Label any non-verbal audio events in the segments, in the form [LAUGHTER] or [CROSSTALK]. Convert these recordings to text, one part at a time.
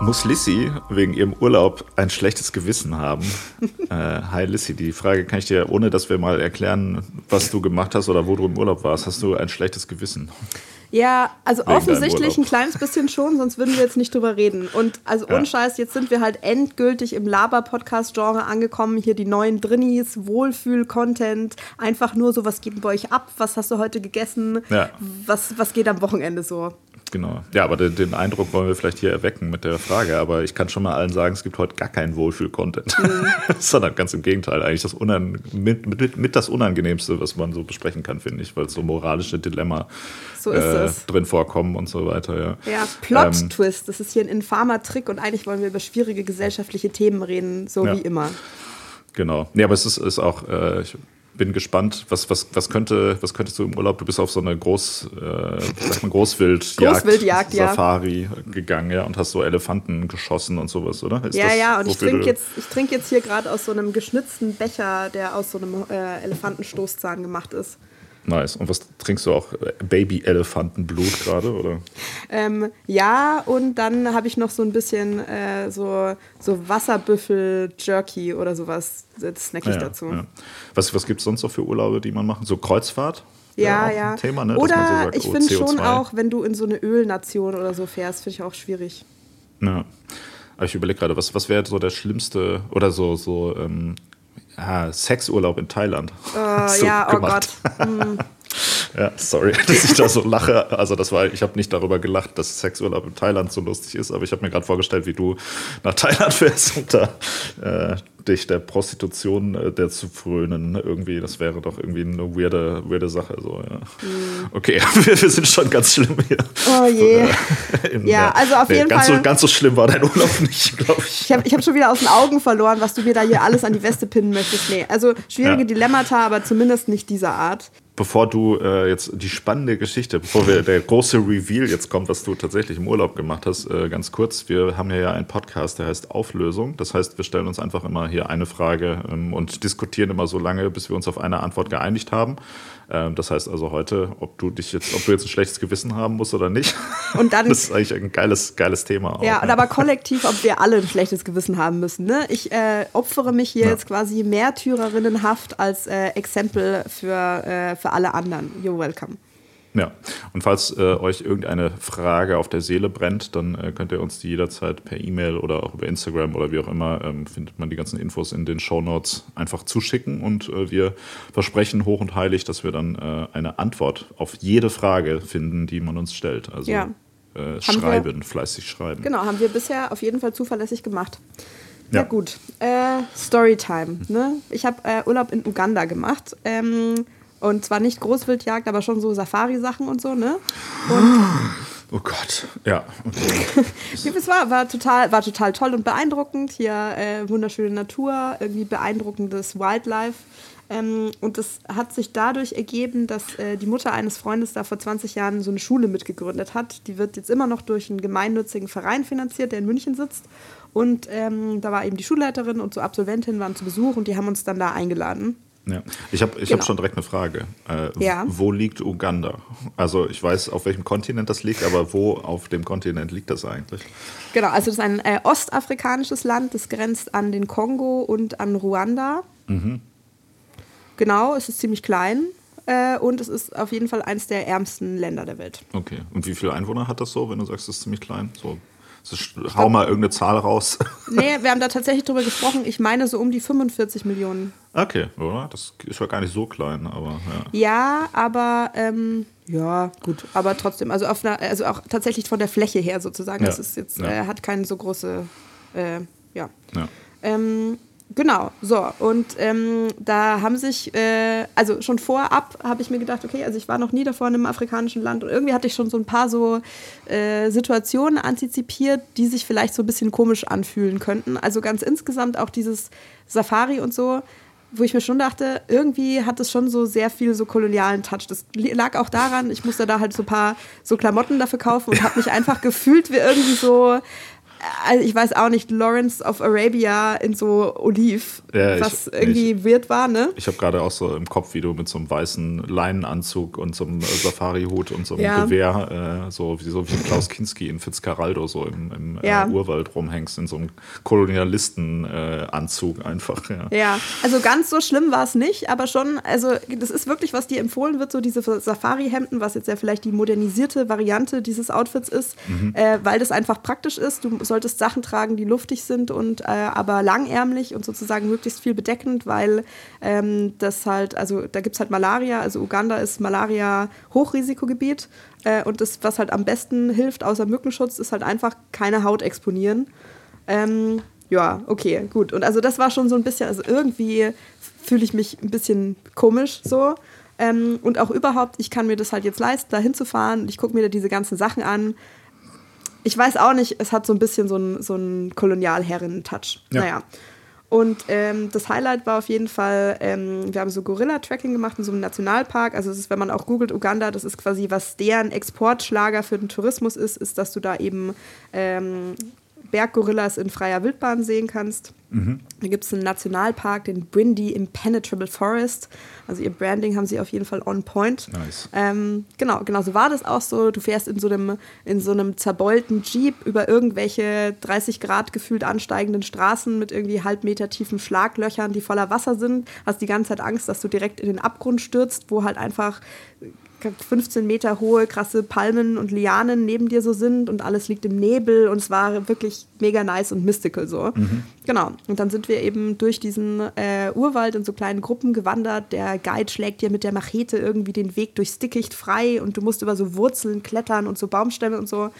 Muss Lissy wegen ihrem Urlaub ein schlechtes Gewissen haben? [LAUGHS] äh, hi Lissy, die Frage kann ich dir, ohne dass wir mal erklären, was du gemacht hast oder wo du im Urlaub warst, hast du ein schlechtes Gewissen? Ja, also Wegen offensichtlich ein kleines bisschen schon, sonst würden wir jetzt nicht drüber reden. Und also ja. unscheiß, jetzt sind wir halt endgültig im Laber-Podcast-Genre angekommen. Hier die neuen Drinnies, Wohlfühl-Content, einfach nur so, was geht bei euch ab? Was hast du heute gegessen? Ja. Was, was geht am Wochenende so? Genau. Ja, aber den, den, Eindruck wollen wir vielleicht hier erwecken mit der Frage. Aber ich kann schon mal allen sagen, es gibt heute gar keinen Wohlfühl-Content. Mhm. [LAUGHS] Sondern ganz im Gegenteil, eigentlich das Unan mit, mit, mit, das Unangenehmste, was man so besprechen kann, finde ich, weil so moralische Dilemma so äh, drin vorkommen und so weiter. Ja, ja Plot-Twist. Ähm, das ist hier ein infamer Trick und eigentlich wollen wir über schwierige gesellschaftliche Themen reden, so ja. wie immer. Genau. Nee, aber es ist, ist auch, äh, ich bin gespannt, was, was, was, könnte, was könntest du im Urlaub? Du bist auf so eine Groß, äh, sag mal [LAUGHS] Großwildjagd, Großwildjagd Safari ja. gegangen, ja, und hast so Elefanten geschossen und sowas, oder? Ist ja, ja, und ich trinke jetzt, trink jetzt hier gerade aus so einem geschnitzten Becher, der aus so einem äh, Elefantenstoßzahn gemacht ist. Nice. Und was trinkst du auch? Baby-Elefantenblut gerade, oder? Ähm, ja, und dann habe ich noch so ein bisschen äh, so, so Wasserbüffel-Jerky oder sowas. Das snack ich ja, dazu. Ja. Was, was gibt es sonst noch für Urlaube, die man machen? So Kreuzfahrt? Ja, ja. Thema, ne? Oder so sagt, ich oh, finde schon auch, wenn du in so eine Ölnation oder so fährst, finde ich auch schwierig. Ja. Aber ich überlege gerade, was, was wäre so der schlimmste oder so, so ähm, Ah, Sexurlaub in Thailand. Uh, so ja, oh gemacht. oh Gott. Hm. [LAUGHS] Ja, sorry, [LAUGHS] dass ich da so lache. Also das war, ich habe nicht darüber gelacht, dass Sexurlaub in Thailand so lustig ist, aber ich habe mir gerade vorgestellt, wie du nach Thailand [LAUGHS] fährst und da äh, dich der Prostitution äh, der zu frönen. Irgendwie, das wäre doch irgendwie eine weirde, weirde Sache. So, ja. Mhm. Okay, [LAUGHS] wir, wir, sind schon ganz schlimm hier. Oh je. Im, ja, also auf nee, jeden ganz Fall. So, ganz so schlimm war dein Urlaub nicht, glaube ich. Ich habe ich hab schon wieder aus den Augen verloren, was du mir da hier alles an die Weste pinnen möchtest. Nee, also schwierige ja. Dilemmata, aber zumindest nicht dieser Art bevor du äh, jetzt die spannende Geschichte, bevor wir der große Reveal jetzt kommt, was du tatsächlich im Urlaub gemacht hast, äh, ganz kurz. Wir haben hier ja einen Podcast, der heißt Auflösung. Das heißt, wir stellen uns einfach immer hier eine Frage ähm, und diskutieren immer so lange, bis wir uns auf eine Antwort geeinigt haben. Ähm, das heißt also heute, ob du dich jetzt, ob du jetzt ein schlechtes Gewissen haben musst oder nicht. [LAUGHS] Und dann, [LAUGHS] das ist eigentlich ein geiles, geiles Thema. Auch, ja, und aber kollektiv, ob wir alle ein schlechtes Gewissen haben müssen. Ne? Ich äh, opfere mich hier ja. jetzt quasi Märtyrerinnenhaft als äh, Exempel für, äh, für alle anderen. You're welcome. Ja, und falls äh, euch irgendeine Frage auf der Seele brennt, dann äh, könnt ihr uns die jederzeit per E-Mail oder auch über Instagram oder wie auch immer, ähm, findet man die ganzen Infos in den Show Notes einfach zuschicken und äh, wir versprechen hoch und heilig, dass wir dann äh, eine Antwort auf jede Frage finden, die man uns stellt. Also ja. Äh, schreiben, wir, fleißig schreiben. Genau, haben wir bisher auf jeden Fall zuverlässig gemacht. Ja, ja gut. Äh, Storytime. Ne? Ich habe Urlaub in Uganda gemacht. Ähm, und zwar nicht Großwildjagd, aber schon so Safari-Sachen und so, ne? Und [GASPS] oh Gott, ja. Okay. [LAUGHS] es war, war, total, war total toll und beeindruckend. Hier äh, wunderschöne Natur, irgendwie beeindruckendes Wildlife. Ähm, und das hat sich dadurch ergeben, dass äh, die Mutter eines Freundes da vor 20 Jahren so eine Schule mitgegründet hat. Die wird jetzt immer noch durch einen gemeinnützigen Verein finanziert, der in München sitzt. Und ähm, da war eben die Schulleiterin und so Absolventinnen waren zu Besuch und die haben uns dann da eingeladen. Ja. Ich habe ich genau. hab schon direkt eine Frage. Äh, ja. Wo liegt Uganda? Also ich weiß, auf welchem Kontinent das liegt, aber wo auf dem Kontinent liegt das eigentlich? Genau, also das ist ein äh, ostafrikanisches Land, das grenzt an den Kongo und an Ruanda. Mhm. Genau, es ist ziemlich klein äh, und es ist auf jeden Fall eines der ärmsten Länder der Welt. Okay, und wie viele Einwohner hat das so, wenn du sagst, es ist ziemlich klein? So Hau mal irgendeine Zahl raus. [LAUGHS] Nee, wir haben da tatsächlich drüber gesprochen. Ich meine so um die 45 Millionen. Okay, oder? Das ist ja gar nicht so klein, aber ja. Ja, aber ähm, ja, gut. Aber trotzdem, also, auf einer, also auch tatsächlich von der Fläche her sozusagen. Ja. Das ist jetzt, ja. äh, hat keine so große, äh, ja. ja. Ähm, Genau, so. Und ähm, da haben sich, äh, also schon vorab habe ich mir gedacht, okay, also ich war noch nie davor in einem afrikanischen Land und irgendwie hatte ich schon so ein paar so äh, Situationen antizipiert, die sich vielleicht so ein bisschen komisch anfühlen könnten. Also ganz insgesamt auch dieses Safari und so, wo ich mir schon dachte, irgendwie hat es schon so sehr viel so kolonialen Touch. Das lag auch daran, ich musste da halt so ein paar so Klamotten dafür kaufen und habe mich einfach gefühlt wie irgendwie so also ich weiß auch nicht, Lawrence of Arabia in so Oliv, ja, was ich, irgendwie ich, weird war, ne? Ich habe gerade auch so im Kopf, wie du mit so einem weißen Leinenanzug und so einem Safari-Hut und so einem ja. Gewehr, äh, so, wie, so wie Klaus Kinski in Fitzcarraldo so im, im äh, ja. äh, Urwald rumhängst, in so einem Kolonialistenanzug äh, einfach. Ja. ja, also ganz so schlimm war es nicht, aber schon, also das ist wirklich, was dir empfohlen wird, so diese Safari-Hemden, was jetzt ja vielleicht die modernisierte Variante dieses Outfits ist, mhm. äh, weil das einfach praktisch ist. Du solltest Sachen tragen, die luftig sind und äh, aber langärmlich und sozusagen möglichst viel bedeckend, weil ähm, das halt, also da gibt es halt Malaria, also Uganda ist Malaria-Hochrisikogebiet äh, und das, was halt am besten hilft, außer Mückenschutz, ist halt einfach keine Haut exponieren. Ähm, ja, okay, gut. Und also das war schon so ein bisschen, also irgendwie fühle ich mich ein bisschen komisch so. Ähm, und auch überhaupt, ich kann mir das halt jetzt leisten, da hinzufahren ich gucke mir da diese ganzen Sachen an ich weiß auch nicht, es hat so ein bisschen so einen so Kolonialherren-Touch. Ja. Naja. Und ähm, das Highlight war auf jeden Fall, ähm, wir haben so Gorilla-Tracking gemacht in so einem Nationalpark. Also es ist, wenn man auch googelt Uganda, das ist quasi, was deren Exportschlager für den Tourismus ist, ist, dass du da eben ähm, Berggorillas in freier Wildbahn sehen kannst. Mhm. Da gibt es einen Nationalpark, den Brindy Impenetrable Forest. Also ihr Branding haben sie auf jeden Fall on point. Nice. Ähm, genau, genau so war das auch so. Du fährst in so einem, in so einem zerbeulten Jeep über irgendwelche 30 Grad gefühlt ansteigenden Straßen mit irgendwie halb Meter tiefen Schlaglöchern, die voller Wasser sind. Hast die ganze Zeit Angst, dass du direkt in den Abgrund stürzt, wo halt einfach 15 Meter hohe, krasse Palmen und Lianen neben dir so sind und alles liegt im Nebel und es war wirklich mega nice und mystical so. Mhm. Genau. Und dann sind wir eben durch diesen äh, Urwald in so kleinen Gruppen gewandert. Der Guide schlägt dir mit der Machete irgendwie den Weg durchs Dickicht frei und du musst über so Wurzeln klettern und so Baumstämme und so.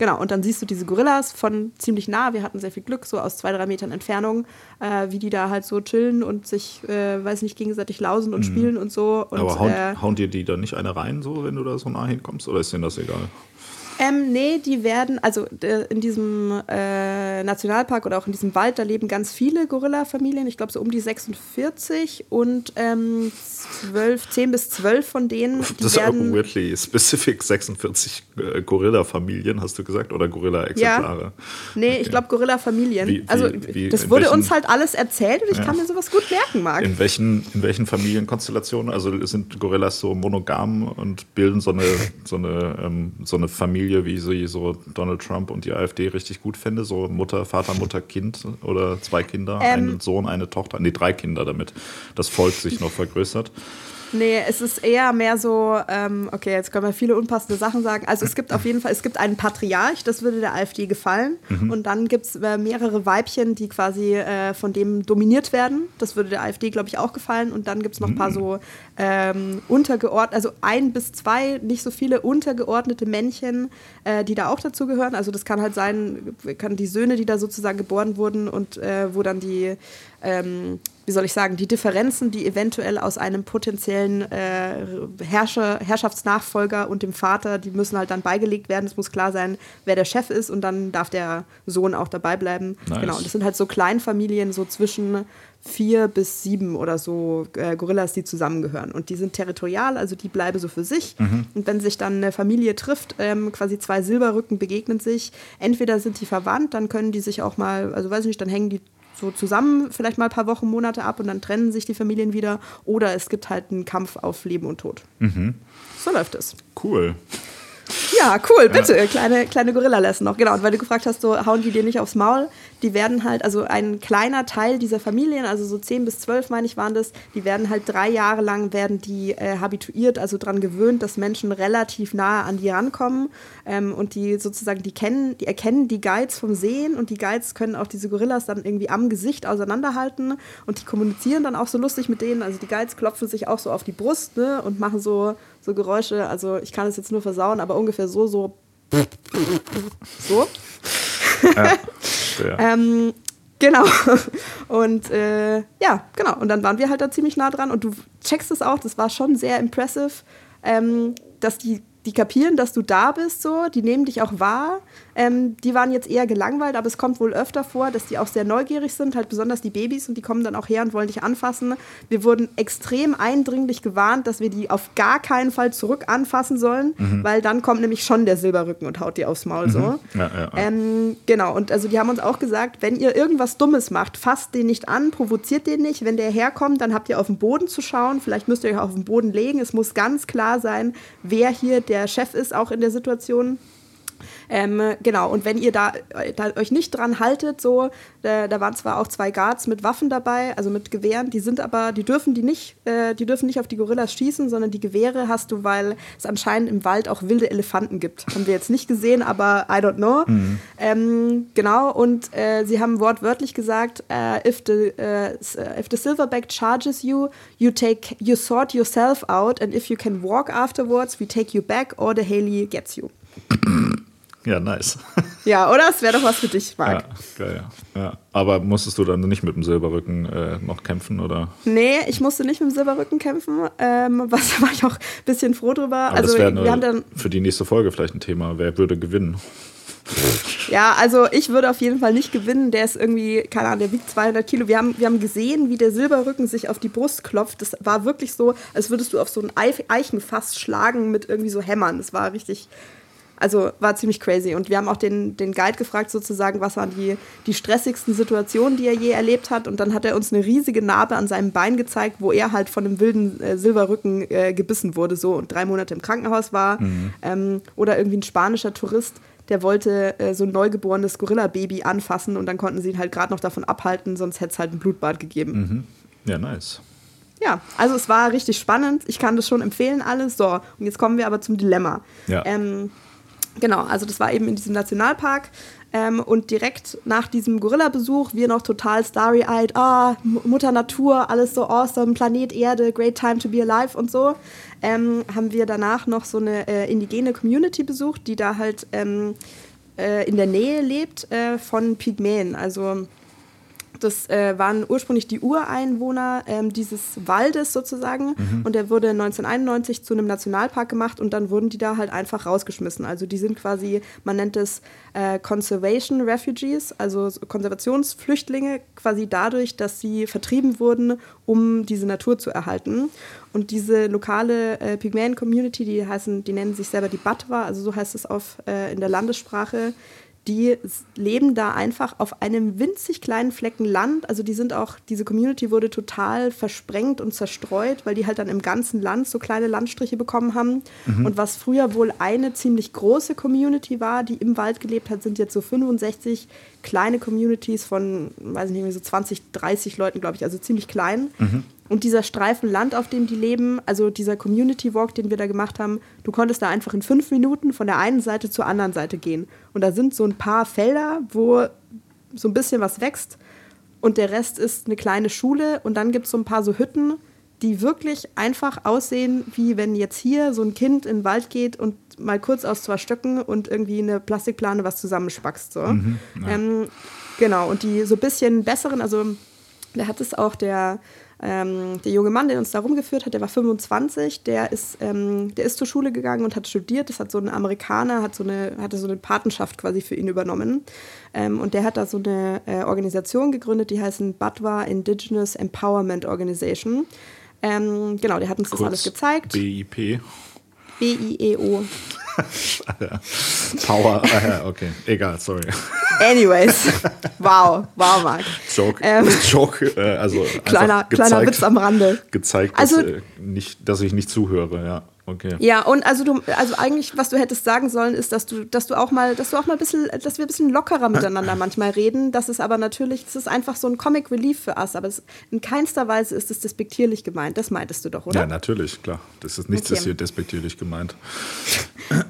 Genau, und dann siehst du diese Gorillas von ziemlich nah. Wir hatten sehr viel Glück, so aus zwei, drei Metern Entfernung, äh, wie die da halt so chillen und sich, äh, weiß nicht, gegenseitig lausen und mhm. spielen und so. Und, Aber hauen, äh, hauen dir die da nicht eine rein, so, wenn du da so nah hinkommst? Oder ist denen das egal? Ähm, nee, die werden, also äh, in diesem äh, Nationalpark oder auch in diesem Wald, da leben ganz viele Gorilla-Familien, ich glaube so um die 46 und ähm, 12, 10 bis 12 von denen. Das ist auch weirdly specific, 46 äh, Gorilla-Familien, hast du gesagt, oder Gorilla-Exemplare? Ja. Nee, okay. ich glaube Gorilla-Familien. Also wie, das wurde welchen, uns halt alles erzählt und ich ja. kann mir sowas gut merken, Marc. In welchen, in welchen Familienkonstellationen? Also sind Gorillas so monogam und bilden so eine, so eine, ähm, so eine Familie Familie, wie sie so Donald Trump und die AfD richtig gut finde. So Mutter, Vater, Mutter, Kind oder zwei Kinder, ähm, einen Sohn, eine Tochter, nee, drei Kinder, damit das Volk sich noch vergrößert. Nee, es ist eher mehr so, ähm, okay, jetzt können wir viele unpassende Sachen sagen. Also es gibt auf jeden Fall, es gibt einen Patriarch, das würde der AfD gefallen. Mhm. Und dann gibt es äh, mehrere Weibchen, die quasi äh, von dem dominiert werden. Das würde der AfD, glaube ich, auch gefallen. Und dann gibt es noch ein paar mhm. so ähm, untergeordnet, also ein bis zwei, nicht so viele untergeordnete Männchen, äh, die da auch dazu gehören. Also das kann halt sein, kann die Söhne, die da sozusagen geboren wurden und äh, wo dann die ähm, wie soll ich sagen, die Differenzen, die eventuell aus einem potenziellen äh, Herrscher, Herrschaftsnachfolger und dem Vater, die müssen halt dann beigelegt werden. Es muss klar sein, wer der Chef ist und dann darf der Sohn auch dabei bleiben. Nice. Genau, und das sind halt so Kleinfamilien, so zwischen vier bis sieben oder so äh, Gorillas, die zusammengehören. Und die sind territorial, also die bleiben so für sich. Mhm. Und wenn sich dann eine Familie trifft, ähm, quasi zwei Silberrücken begegnen sich, entweder sind die verwandt, dann können die sich auch mal, also weiß ich nicht, dann hängen die so zusammen vielleicht mal ein paar Wochen, Monate ab und dann trennen sich die Familien wieder. Oder es gibt halt einen Kampf auf Leben und Tod. Mhm. So läuft es. Cool. Ja, cool, bitte. Ja. Kleine, kleine Gorilla-Lesson noch. Genau. Und weil du gefragt hast, so hauen die dir nicht aufs Maul, die werden halt, also ein kleiner Teil dieser Familien, also so 10 bis 12, meine ich, waren das, die werden halt drei Jahre lang, werden die äh, habituiert, also daran gewöhnt, dass Menschen relativ nah an die rankommen ähm, und die sozusagen, die kennen, die erkennen die Guides vom Sehen und die Guides können auch diese Gorillas dann irgendwie am Gesicht auseinanderhalten und die kommunizieren dann auch so lustig mit denen. Also die Guides klopfen sich auch so auf die Brust ne, und machen so, so Geräusche, also ich kann es jetzt nur versauen, aber ungefähr so, so. So. Ja, [LAUGHS] ähm, genau. Und äh, ja, genau. Und dann waren wir halt da ziemlich nah dran. Und du checkst es auch, das war schon sehr impressive, ähm, dass die, die kapieren, dass du da bist, so. Die nehmen dich auch wahr. Ähm, die waren jetzt eher gelangweilt, aber es kommt wohl öfter vor, dass die auch sehr neugierig sind, halt besonders die Babys und die kommen dann auch her und wollen dich anfassen. Wir wurden extrem eindringlich gewarnt, dass wir die auf gar keinen Fall zurück anfassen sollen, mhm. weil dann kommt nämlich schon der Silberrücken und haut dir aufs Maul mhm. so. Ja, ja, ja. Ähm, genau, und also die haben uns auch gesagt, wenn ihr irgendwas Dummes macht, fasst den nicht an, provoziert den nicht. Wenn der herkommt, dann habt ihr auf den Boden zu schauen. Vielleicht müsst ihr euch auf den Boden legen. Es muss ganz klar sein, wer hier der Chef ist, auch in der Situation. Ähm, genau, und wenn ihr da, da, euch nicht dran haltet, so, da, da, waren zwar auch zwei Guards mit Waffen dabei, also mit Gewehren, die sind aber, die dürfen die nicht, äh, die dürfen nicht auf die Gorillas schießen, sondern die Gewehre hast du, weil es anscheinend im Wald auch wilde Elefanten gibt. Haben wir jetzt nicht gesehen, aber I don't know. Mhm. Ähm, genau, und äh, sie haben wortwörtlich gesagt, uh, if, the, uh, if the silverback charges you, you take, you sort yourself out and if you can walk afterwards, we take you back or the Haley gets you. [CLEARS THROAT] Ja, nice. [LAUGHS] Ja, oder? Es wäre doch was für dich, Marc. Ja, geil, ja. ja. Aber musstest du dann nicht mit dem Silberrücken äh, noch kämpfen, oder? Nee, ich musste nicht mit dem Silberrücken kämpfen. Ähm, [LAUGHS] was war ich auch ein bisschen froh drüber. Aber also, das wir haben dann für die nächste Folge vielleicht ein Thema. Wer würde gewinnen? [LAUGHS] Ja, also ich würde auf jeden Fall nicht gewinnen. Der ist irgendwie, keine Ahnung, der wiegt 200 Kilo. Wir haben, wir haben gesehen, wie der Silberrücken sich auf die Brust klopft. Das war wirklich so, als würdest du auf so ein Eichenfass schlagen mit irgendwie so Hämmern. Das war richtig, also war ziemlich crazy. Und wir haben auch den, den Guide gefragt, sozusagen, was waren die, die stressigsten Situationen, die er je erlebt hat. Und dann hat er uns eine riesige Narbe an seinem Bein gezeigt, wo er halt von einem wilden äh, Silberrücken äh, gebissen wurde, so und drei Monate im Krankenhaus war. Mhm. Ähm, oder irgendwie ein spanischer Tourist, der wollte äh, so ein neugeborenes Gorilla-Baby anfassen und dann konnten sie ihn halt gerade noch davon abhalten, sonst hätte es halt ein Blutbad gegeben. Mhm. Ja, nice. Ja, also es war richtig spannend. Ich kann das schon empfehlen, alles. So, und jetzt kommen wir aber zum Dilemma. Ja. Ähm, Genau, also das war eben in diesem Nationalpark. Ähm, und direkt nach diesem Gorilla-Besuch, wir noch total starry-eyed, ah, Mutter Natur, alles so awesome, Planet Erde, great time to be alive und so, ähm, haben wir danach noch so eine äh, indigene Community besucht, die da halt ähm, äh, in der Nähe lebt äh, von Pygmäen. Also das äh, waren ursprünglich die Ureinwohner ähm, dieses Waldes sozusagen. Mhm. Und der wurde 1991 zu einem Nationalpark gemacht und dann wurden die da halt einfach rausgeschmissen. Also die sind quasi, man nennt es äh, Conservation Refugees, also Konservationsflüchtlinge, quasi dadurch, dass sie vertrieben wurden, um diese Natur zu erhalten. Und diese lokale äh, Pygmäen-Community, die heißen, die nennen sich selber die Batwa, also so heißt es auf, äh, in der Landessprache, die leben da einfach auf einem winzig kleinen Flecken Land. Also die sind auch, diese Community wurde total versprengt und zerstreut, weil die halt dann im ganzen Land so kleine Landstriche bekommen haben. Mhm. Und was früher wohl eine ziemlich große Community war, die im Wald gelebt hat, sind jetzt so 65 kleine Communities von, weiß ich nicht, so 20, 30 Leuten, glaube ich, also ziemlich klein. Mhm. Und dieser Streifen Land, auf dem die leben, also dieser Community Walk, den wir da gemacht haben, du konntest da einfach in fünf Minuten von der einen Seite zur anderen Seite gehen. Und da sind so ein paar Felder, wo so ein bisschen was wächst. Und der Rest ist eine kleine Schule. Und dann gibt es so ein paar so Hütten, die wirklich einfach aussehen, wie wenn jetzt hier so ein Kind in den Wald geht und mal kurz aus zwei Stöcken und irgendwie eine Plastikplane was zusammenspackst. So. Mhm, ja. ähm, genau, und die so ein bisschen besseren, also da hat es auch der ähm, der junge Mann, der uns da rumgeführt hat, der war 25, der ist, ähm, der ist zur Schule gegangen und hat studiert. Das hat so ein Amerikaner, hat so eine, hatte so eine Patenschaft quasi für ihn übernommen. Ähm, und der hat da so eine äh, Organisation gegründet, die heißt Badwa Indigenous Empowerment Organization. Ähm, genau, der hat uns Kurz das alles gezeigt. BIP. B-I-E-O. [LAUGHS] Power, ah, okay, egal, sorry. Anyways, wow, wow, Marc. Joke, ähm, Joke, äh, also kleiner, gezeigt, kleiner Witz am Rande. Gezeigt, dass, also, äh, nicht, dass ich nicht zuhöre, ja. Okay. Ja, und also du, also eigentlich, was du hättest sagen sollen, ist, dass du, dass du auch mal, dass du auch mal ein bisschen, dass wir ein bisschen lockerer miteinander manchmal reden. Das ist aber natürlich, das ist einfach so ein Comic Relief für uns, aber es, in keinster Weise ist es despektierlich gemeint. Das meintest du doch, oder? Ja, natürlich, klar. Das ist nichts okay. ist hier despektierlich gemeint.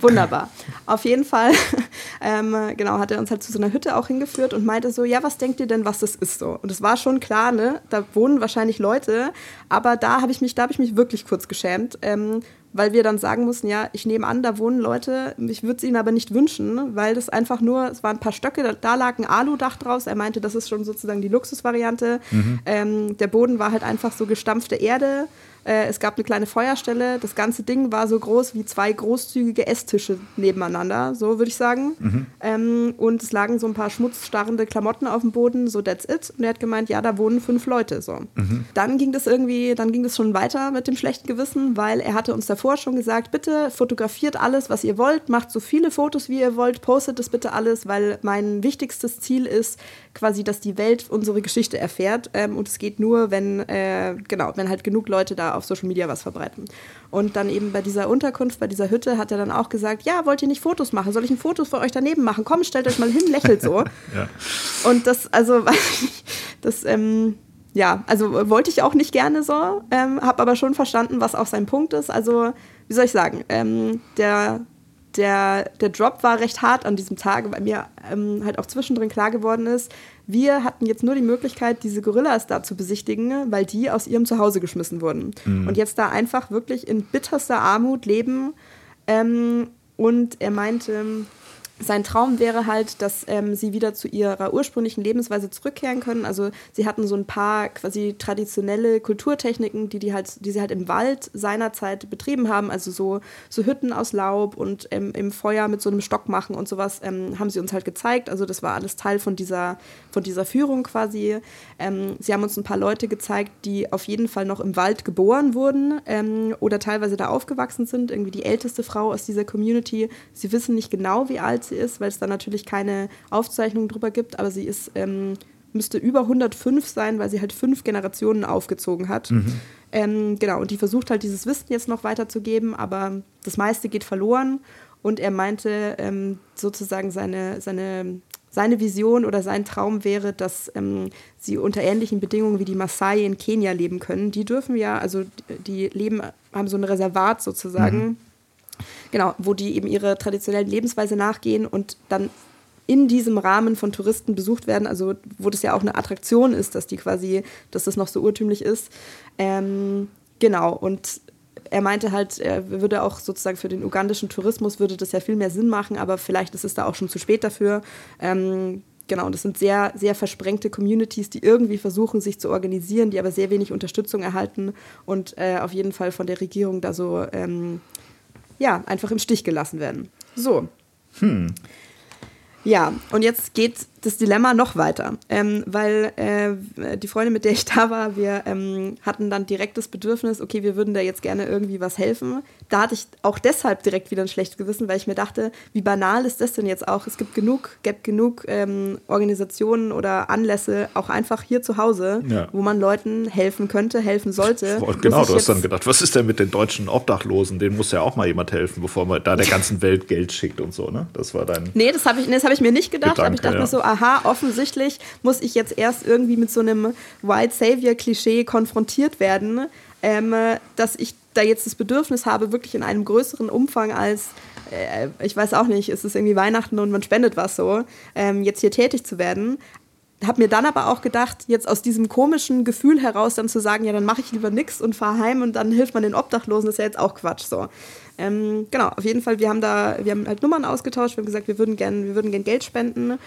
Wunderbar. Auf jeden Fall, [LAUGHS] ähm, genau, hat er uns halt zu so einer Hütte auch hingeführt und meinte so, ja, was denkt ihr denn, was das ist so? Und es war schon klar, ne, da wohnen wahrscheinlich Leute, aber da habe ich mich, da habe ich mich wirklich kurz geschämt. Ähm, weil wir dann sagen mussten, ja, ich nehme an, da wohnen Leute, ich würde es ihnen aber nicht wünschen, weil das einfach nur, es waren ein paar Stöcke, da lag ein Aludach draus. Er meinte, das ist schon sozusagen die Luxusvariante. Mhm. Ähm, der Boden war halt einfach so gestampfte Erde Äh, es gab eine kleine Feuerstelle. Das ganze Ding war so groß wie zwei großzügige Esstische nebeneinander, so würde ich sagen. Mhm. Ähm, und es lagen so ein paar schmutzstarrende Klamotten auf dem Boden, so that's it. Und er hat gemeint, ja, da wohnen fünf Leute. So. Mhm. Dann ging das irgendwie, dann ging das schon weiter mit dem schlechten Gewissen, weil er hatte uns davor schon gesagt, bitte fotografiert alles, was ihr wollt, macht so viele Fotos, wie ihr wollt, postet das bitte alles, weil mein wichtigstes Ziel ist, quasi, dass die Welt unsere Geschichte erfährt. Ähm, und es geht nur, wenn, äh, genau, wenn halt genug Leute da auf Social Media was verbreiten. Und dann eben bei dieser Unterkunft, bei dieser Hütte, hat er dann auch gesagt, ja, wollt ihr nicht Fotos machen? Soll ich ein Foto von euch daneben machen? Komm, stellt euch mal hin, lächelt so. [LAUGHS] ja. Und das, also, [LAUGHS] das, ähm, ja, also wollte ich auch nicht gerne so, ähm, habe aber schon verstanden, was auch sein Punkt ist. Also, wie soll ich sagen, ähm, der der, der Drop war recht hart an diesem Tag, weil mir ähm, halt auch zwischendrin klar geworden ist, wir hatten jetzt nur die Möglichkeit, diese Gorillas da zu besichtigen, weil die aus ihrem Zuhause geschmissen wurden. Mhm. Und jetzt da einfach wirklich in bitterster Armut leben. Ähm, und er meinte, sein Traum wäre halt, dass ähm, sie wieder zu ihrer ursprünglichen Lebensweise zurückkehren können. Also sie hatten so ein paar quasi traditionelle Kulturtechniken, die, die, halt, die sie halt im Wald seinerzeit betrieben haben. Also so, so Hütten aus Laub und ähm, im Feuer mit so einem Stock machen und sowas ähm, haben sie uns halt gezeigt. Also das war alles Teil von dieser, von dieser Führung quasi. Ähm, sie haben uns ein paar Leute gezeigt, die auf jeden Fall noch im Wald geboren wurden ähm, oder teilweise da aufgewachsen sind. Irgendwie die älteste Frau aus dieser Community. Sie wissen nicht genau, wie alt sie ist, weil es da natürlich keine Aufzeichnung drüber gibt, aber sie ist, ähm, müsste über 105 sein, weil sie halt fünf Generationen aufgezogen hat. Mhm. Ähm, genau, und die versucht halt dieses Wissen jetzt noch weiterzugeben, aber das meiste geht verloren. Und er meinte ähm, sozusagen seine, seine, seine Vision oder sein Traum wäre, dass ähm, sie unter ähnlichen Bedingungen wie die Maasai in Kenia leben können. Die dürfen ja, also die leben, haben so ein Reservat sozusagen. Mhm genau, wo die eben ihre traditionellen Lebensweise nachgehen und dann in diesem Rahmen von Touristen besucht werden, also wo das ja auch eine Attraktion ist, dass die quasi, dass das noch so urtümlich ist. Ähm, genau, und er meinte halt, er würde auch sozusagen für den ugandischen Tourismus würde das ja viel mehr Sinn machen, aber vielleicht ist es da auch schon zu spät dafür. Ähm, genau, das sind sehr, sehr versprengte Communities, die irgendwie versuchen, sich zu organisieren, die aber sehr wenig Unterstützung erhalten und äh, auf jeden Fall von der Regierung da so ähm, ja, einfach im Stich gelassen werden. So. Hm. Ja, und jetzt geht das Dilemma noch weiter, ähm, weil äh, die Freundin, mit der ich da war, wir ähm, hatten dann direkt das Bedürfnis, okay, wir würden da jetzt gerne irgendwie was helfen. Da hatte ich auch deshalb direkt wieder ein schlechtes Gewissen, weil ich mir dachte, wie banal ist das denn jetzt auch? Es gibt genug, gibt genug ähm, Organisationen oder Anlässe, auch einfach hier zu Hause, ja. wo man Leuten helfen könnte, helfen sollte. Genau, du hast dann gedacht, was ist denn mit den deutschen Obdachlosen? Denen muss ja auch mal jemand helfen, bevor man da der [LAUGHS] ganzen Welt Geld schickt und so, ne? Das war dein. Nee, das habe ich, nee, hab ich mir nicht gedacht, Gedanke, aber ich dachte ja. mir so, aha, offensichtlich muss ich jetzt erst irgendwie mit so einem White Savior-Klischee konfrontiert werden, ähm, dass ich da jetzt das Bedürfnis habe, wirklich in einem größeren Umfang als, äh, ich weiß auch nicht, es ist irgendwie Weihnachten und man spendet was so, ähm, jetzt hier tätig zu werden. Habe mir dann aber auch gedacht, jetzt aus diesem komischen Gefühl heraus dann zu sagen, ja, dann mache ich lieber nichts und fahre heim und dann hilft man den Obdachlosen, das ist ja jetzt auch Quatsch so. Ähm, genau, auf jeden Fall, wir haben da, wir haben halt Nummern ausgetauscht, wir haben gesagt, wir würden gerne, wir würden gern Geld spenden.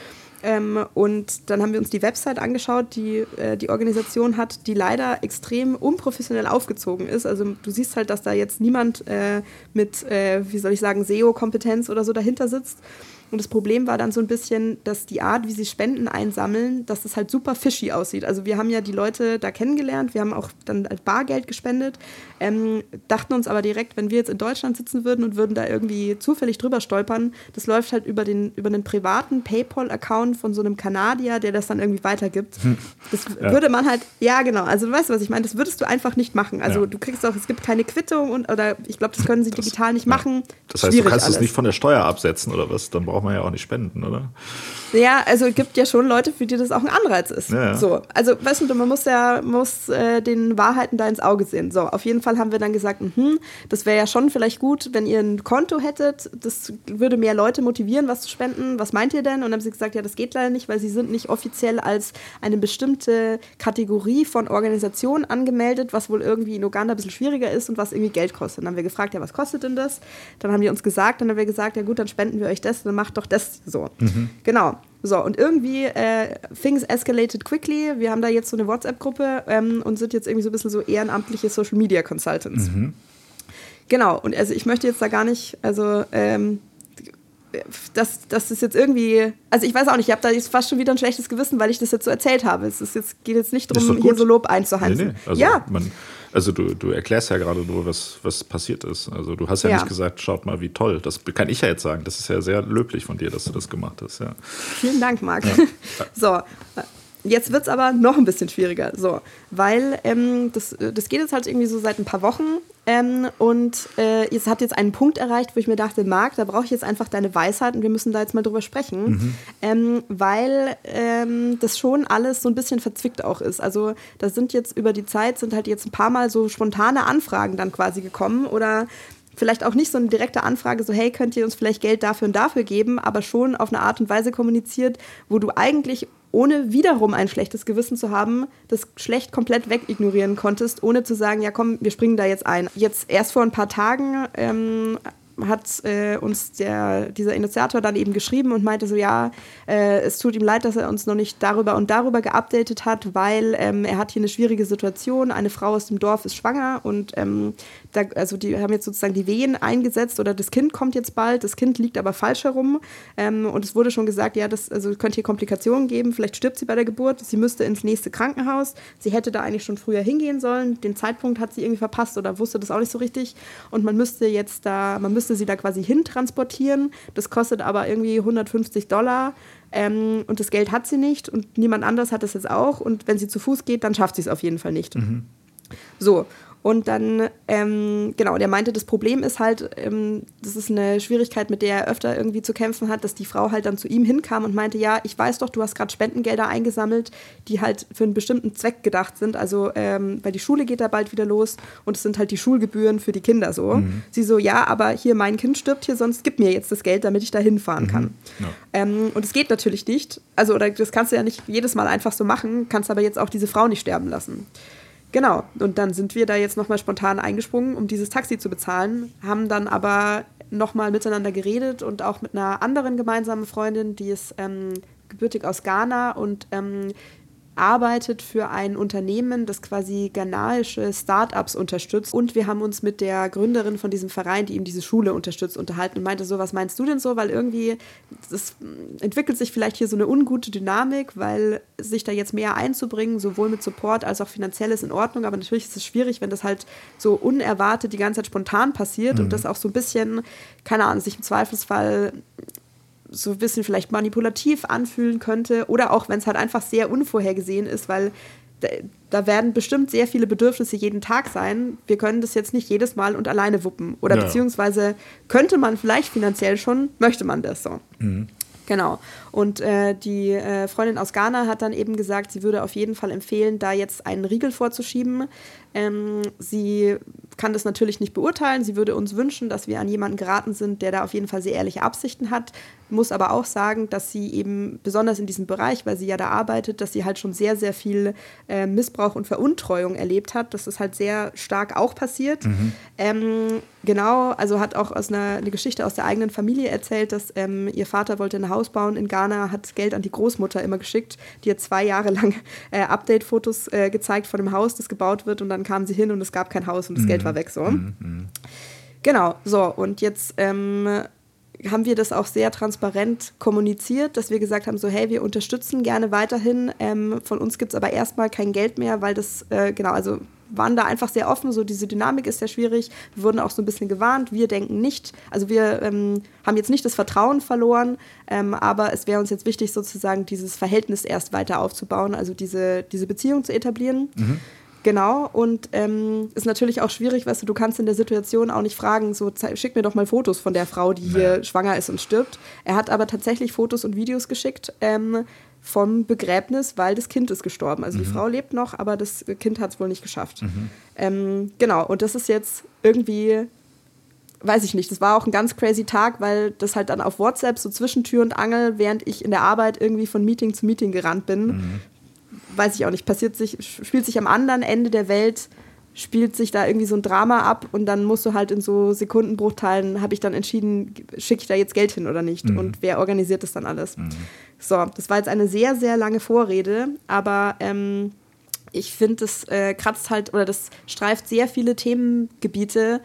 Ähm, und dann haben wir uns die Website angeschaut, die äh, die Organisation hat, die leider extrem unprofessionell aufgezogen ist. Also du siehst halt, dass da jetzt niemand äh, mit, äh, wie soll ich sagen, SEO-Kompetenz oder so dahinter sitzt. Und das Problem war dann so ein bisschen, dass die Art, wie sie Spenden einsammeln, dass das halt super fishy aussieht. Also wir haben ja die Leute da kennengelernt, wir haben auch dann Bargeld gespendet, ähm, dachten uns aber direkt, wenn wir jetzt in Deutschland sitzen würden und würden da irgendwie zufällig drüber stolpern, das läuft halt über den, über einen privaten PayPal-Account von so einem Kanadier, der das dann irgendwie weitergibt. Hm. Das ja. würde man halt, ja genau, also weißt du, was ich meine, das würdest du einfach nicht machen. Also ja. du kriegst auch, es gibt keine Quittung und oder ich glaube, das können sie das, digital nicht machen. Das heißt, Schwierig du kannst es nicht von der Steuer absetzen oder was? Dann braucht man ja auch nicht spenden, oder? Ja, also es gibt ja schon Leute, für die das auch ein Anreiz ist. Ja. So, also weißt du, man muss ja muss äh, den Wahrheiten da ins Auge sehen. So, auf jeden Fall haben wir dann gesagt, mh, das wäre ja schon vielleicht gut, wenn ihr ein Konto hättet. Das würde mehr Leute motivieren, was zu spenden. Was meint ihr denn? Und dann haben sie gesagt, ja, das geht leider nicht, weil sie sind nicht offiziell als eine bestimmte Kategorie von Organisationen angemeldet, was wohl irgendwie in Uganda ein bisschen schwieriger ist und was irgendwie Geld kostet. Dann haben wir gefragt, ja, was kostet denn das? Dann haben die uns gesagt, dann haben wir gesagt, ja gut, dann spenden wir euch das, dann macht doch das so. Mhm. Genau. So, und irgendwie äh, things escalated quickly. Wir haben da jetzt so eine WhatsApp-Gruppe ähm, und sind jetzt irgendwie so ein bisschen so ehrenamtliche Social Media Consultants. Mhm. Genau, und also ich möchte jetzt da gar nicht, also ähm, das, das ist jetzt irgendwie, also ich weiß auch nicht, ich habe da jetzt fast schon wieder ein schlechtes Gewissen, weil ich das jetzt so erzählt habe. Es ist jetzt, geht jetzt nicht darum, hier so Lob einzuheimsen. Nee, nee. Also ja. Man, also du, du erklärst ja gerade nur, was, was passiert ist. Also du hast ja, ja, nicht gesagt, schaut mal, wie toll. Das kann ich ja jetzt sagen. Das ist ja sehr löblich von dir, dass du das gemacht hast. Ja. Vielen Dank, Marc. Ja. [LAUGHS] so, Jetzt wird es aber noch ein bisschen schwieriger, so, weil ähm, das, das geht jetzt halt irgendwie so seit ein paar Wochen ähm, und äh, es hat jetzt einen Punkt erreicht, wo ich mir dachte, Marc, da brauche ich jetzt einfach deine Weisheit und wir müssen da jetzt mal drüber sprechen, mhm. ähm, weil ähm, das schon alles so ein bisschen verzwickt auch ist. Also da sind jetzt über die Zeit, sind halt jetzt ein paar Mal so spontane Anfragen dann quasi gekommen oder vielleicht auch nicht so eine direkte Anfrage, so hey, könnt ihr uns vielleicht Geld dafür und dafür geben, aber schon auf eine Art und Weise kommuniziert, wo du eigentlich ohne wiederum ein schlechtes Gewissen zu haben, das schlecht komplett wegignorieren konntest, ohne zu sagen, ja komm, wir springen da jetzt ein. Jetzt erst vor ein paar Tagen ähm, hat äh, uns der, dieser Initiator dann eben geschrieben und meinte so, ja, äh, es tut ihm leid, dass er uns noch nicht darüber und darüber geupdatet hat, weil ähm, er hat hier eine schwierige Situation. Eine Frau aus dem Dorf ist schwanger und ähm, da, also die haben jetzt sozusagen die Wehen eingesetzt oder das Kind kommt jetzt bald, das Kind liegt aber falsch herum. Ähm, und es wurde schon gesagt, ja, das also könnte hier Komplikationen geben, vielleicht stirbt sie bei der Geburt, sie müsste ins nächste Krankenhaus, sie hätte da eigentlich schon früher hingehen sollen, den Zeitpunkt hat sie irgendwie verpasst oder wusste das auch nicht so richtig. Und man müsste jetzt da, man müsste sie da quasi hintransportieren, das kostet aber irgendwie 150 Dollar ähm, und das Geld hat sie nicht und niemand anders hat es jetzt auch und wenn sie zu Fuß geht, dann schafft sie es auf jeden Fall nicht. Mhm. So, und dann, ähm, genau, der meinte, das Problem ist halt, ähm, das ist eine Schwierigkeit, mit der er öfter irgendwie zu kämpfen hat, dass die Frau halt dann zu ihm hinkam und meinte, ja, ich weiß doch, du hast gerade Spendengelder eingesammelt, die halt für einen bestimmten Zweck gedacht sind. Also, ähm, weil die Schule geht da bald wieder los und es sind halt die Schulgebühren für die Kinder so. Mhm. Sie so, ja, aber hier mein Kind stirbt hier, sonst gib mir jetzt das Geld, damit ich da hinfahren mhm. kann. Ja. Ähm, und es geht natürlich nicht. Also, oder das kannst du ja nicht jedes Mal einfach so machen, kannst aber jetzt auch diese Frau nicht sterben lassen. Genau, und dann sind wir da jetzt nochmal spontan eingesprungen, um dieses Taxi zu bezahlen, haben dann aber nochmal miteinander geredet und auch mit einer anderen gemeinsamen Freundin, die ist ähm, gebürtig aus Ghana und ähm, arbeitet für ein Unternehmen, das quasi ghanaische Startups unterstützt. Und wir haben uns mit der Gründerin von diesem Verein, die eben diese Schule unterstützt, unterhalten und meinte so, was meinst du denn so? Weil irgendwie es entwickelt sich vielleicht hier so eine ungute Dynamik, weil sich da jetzt mehr einzubringen, sowohl mit Support als auch finanziell ist in Ordnung. Aber natürlich ist es schwierig, wenn das halt so unerwartet die ganze Zeit spontan passiert mhm. und das auch so ein bisschen, keine Ahnung, sich im Zweifelsfall so ein bisschen vielleicht manipulativ anfühlen könnte oder auch wenn es halt einfach sehr unvorhergesehen ist, weil da, werden bestimmt sehr viele Bedürfnisse jeden Tag sein. Wir können das jetzt nicht jedes Mal und alleine wuppen. Oder ja. beziehungsweise könnte man vielleicht finanziell schon, möchte man das so. Mhm. Genau. Und äh, die äh, Freundin aus Ghana hat dann eben gesagt, sie würde auf jeden Fall empfehlen, da jetzt einen Riegel vorzuschieben. Ähm, sie kann das natürlich nicht beurteilen. Sie würde uns wünschen, dass wir an jemanden geraten sind, der da auf jeden Fall sehr ehrliche Absichten hat. Muss aber auch sagen, dass sie eben besonders in diesem Bereich, weil sie ja da arbeitet, dass sie halt schon sehr, sehr viel äh, Missbrauch und Veruntreuung erlebt hat. Das ist halt sehr stark auch passiert. Mhm. Ähm, genau, also hat auch aus einer eine Geschichte aus der eigenen Familie erzählt, dass ähm, ihr Vater wollte ein Haus bauen in Ghana, hat Geld an die Großmutter immer geschickt, die hat zwei Jahre lang äh, Update-Fotos äh, gezeigt von dem Haus, das gebaut wird und dann kam sie hin und es gab kein Haus und das mhm. Geld war weg so. Mhm, mhm. Genau, so und jetzt ähm, haben wir das auch sehr transparent kommuniziert, dass wir gesagt haben, so hey, wir unterstützen gerne weiterhin. Ähm, von uns gibt es aber erstmal kein Geld mehr, weil das, äh, genau, also waren da einfach sehr offen, so diese Dynamik ist sehr schwierig. Wir wurden auch so ein bisschen gewarnt, wir denken nicht, also wir ähm, haben jetzt nicht das Vertrauen verloren, ähm, aber es wäre uns jetzt wichtig, sozusagen dieses Verhältnis erst weiter aufzubauen, also diese, diese Beziehung zu etablieren. Mhm. Genau, und ähm, ist natürlich auch schwierig, weißt du, du kannst in der Situation auch nicht fragen, so schick mir doch mal Fotos von der Frau, die hier schwanger ist und stirbt. Er hat aber tatsächlich Fotos und Videos geschickt ähm, vom Begräbnis, weil das Kind ist gestorben. Also mhm. die Frau lebt noch, aber das Kind hat es wohl nicht geschafft. Mhm. Ähm, genau, und das ist jetzt irgendwie weiß ich nicht, das war auch ein ganz crazy Tag, weil das halt dann auf WhatsApp so zwischen Tür und Angel, während ich in der Arbeit irgendwie von Meeting zu Meeting gerannt bin, mhm weiß ich auch nicht, passiert sich, spielt sich am anderen Ende der Welt, spielt sich da irgendwie so ein Drama ab und dann musst du halt in so Sekundenbruchteilen, habe ich dann entschieden, schicke ich da jetzt Geld hin oder nicht mhm. und wer organisiert das dann alles. Mhm. So, das war jetzt eine sehr, sehr lange Vorrede, aber ähm, ich finde, das äh, kratzt halt oder das streift sehr viele Themengebiete,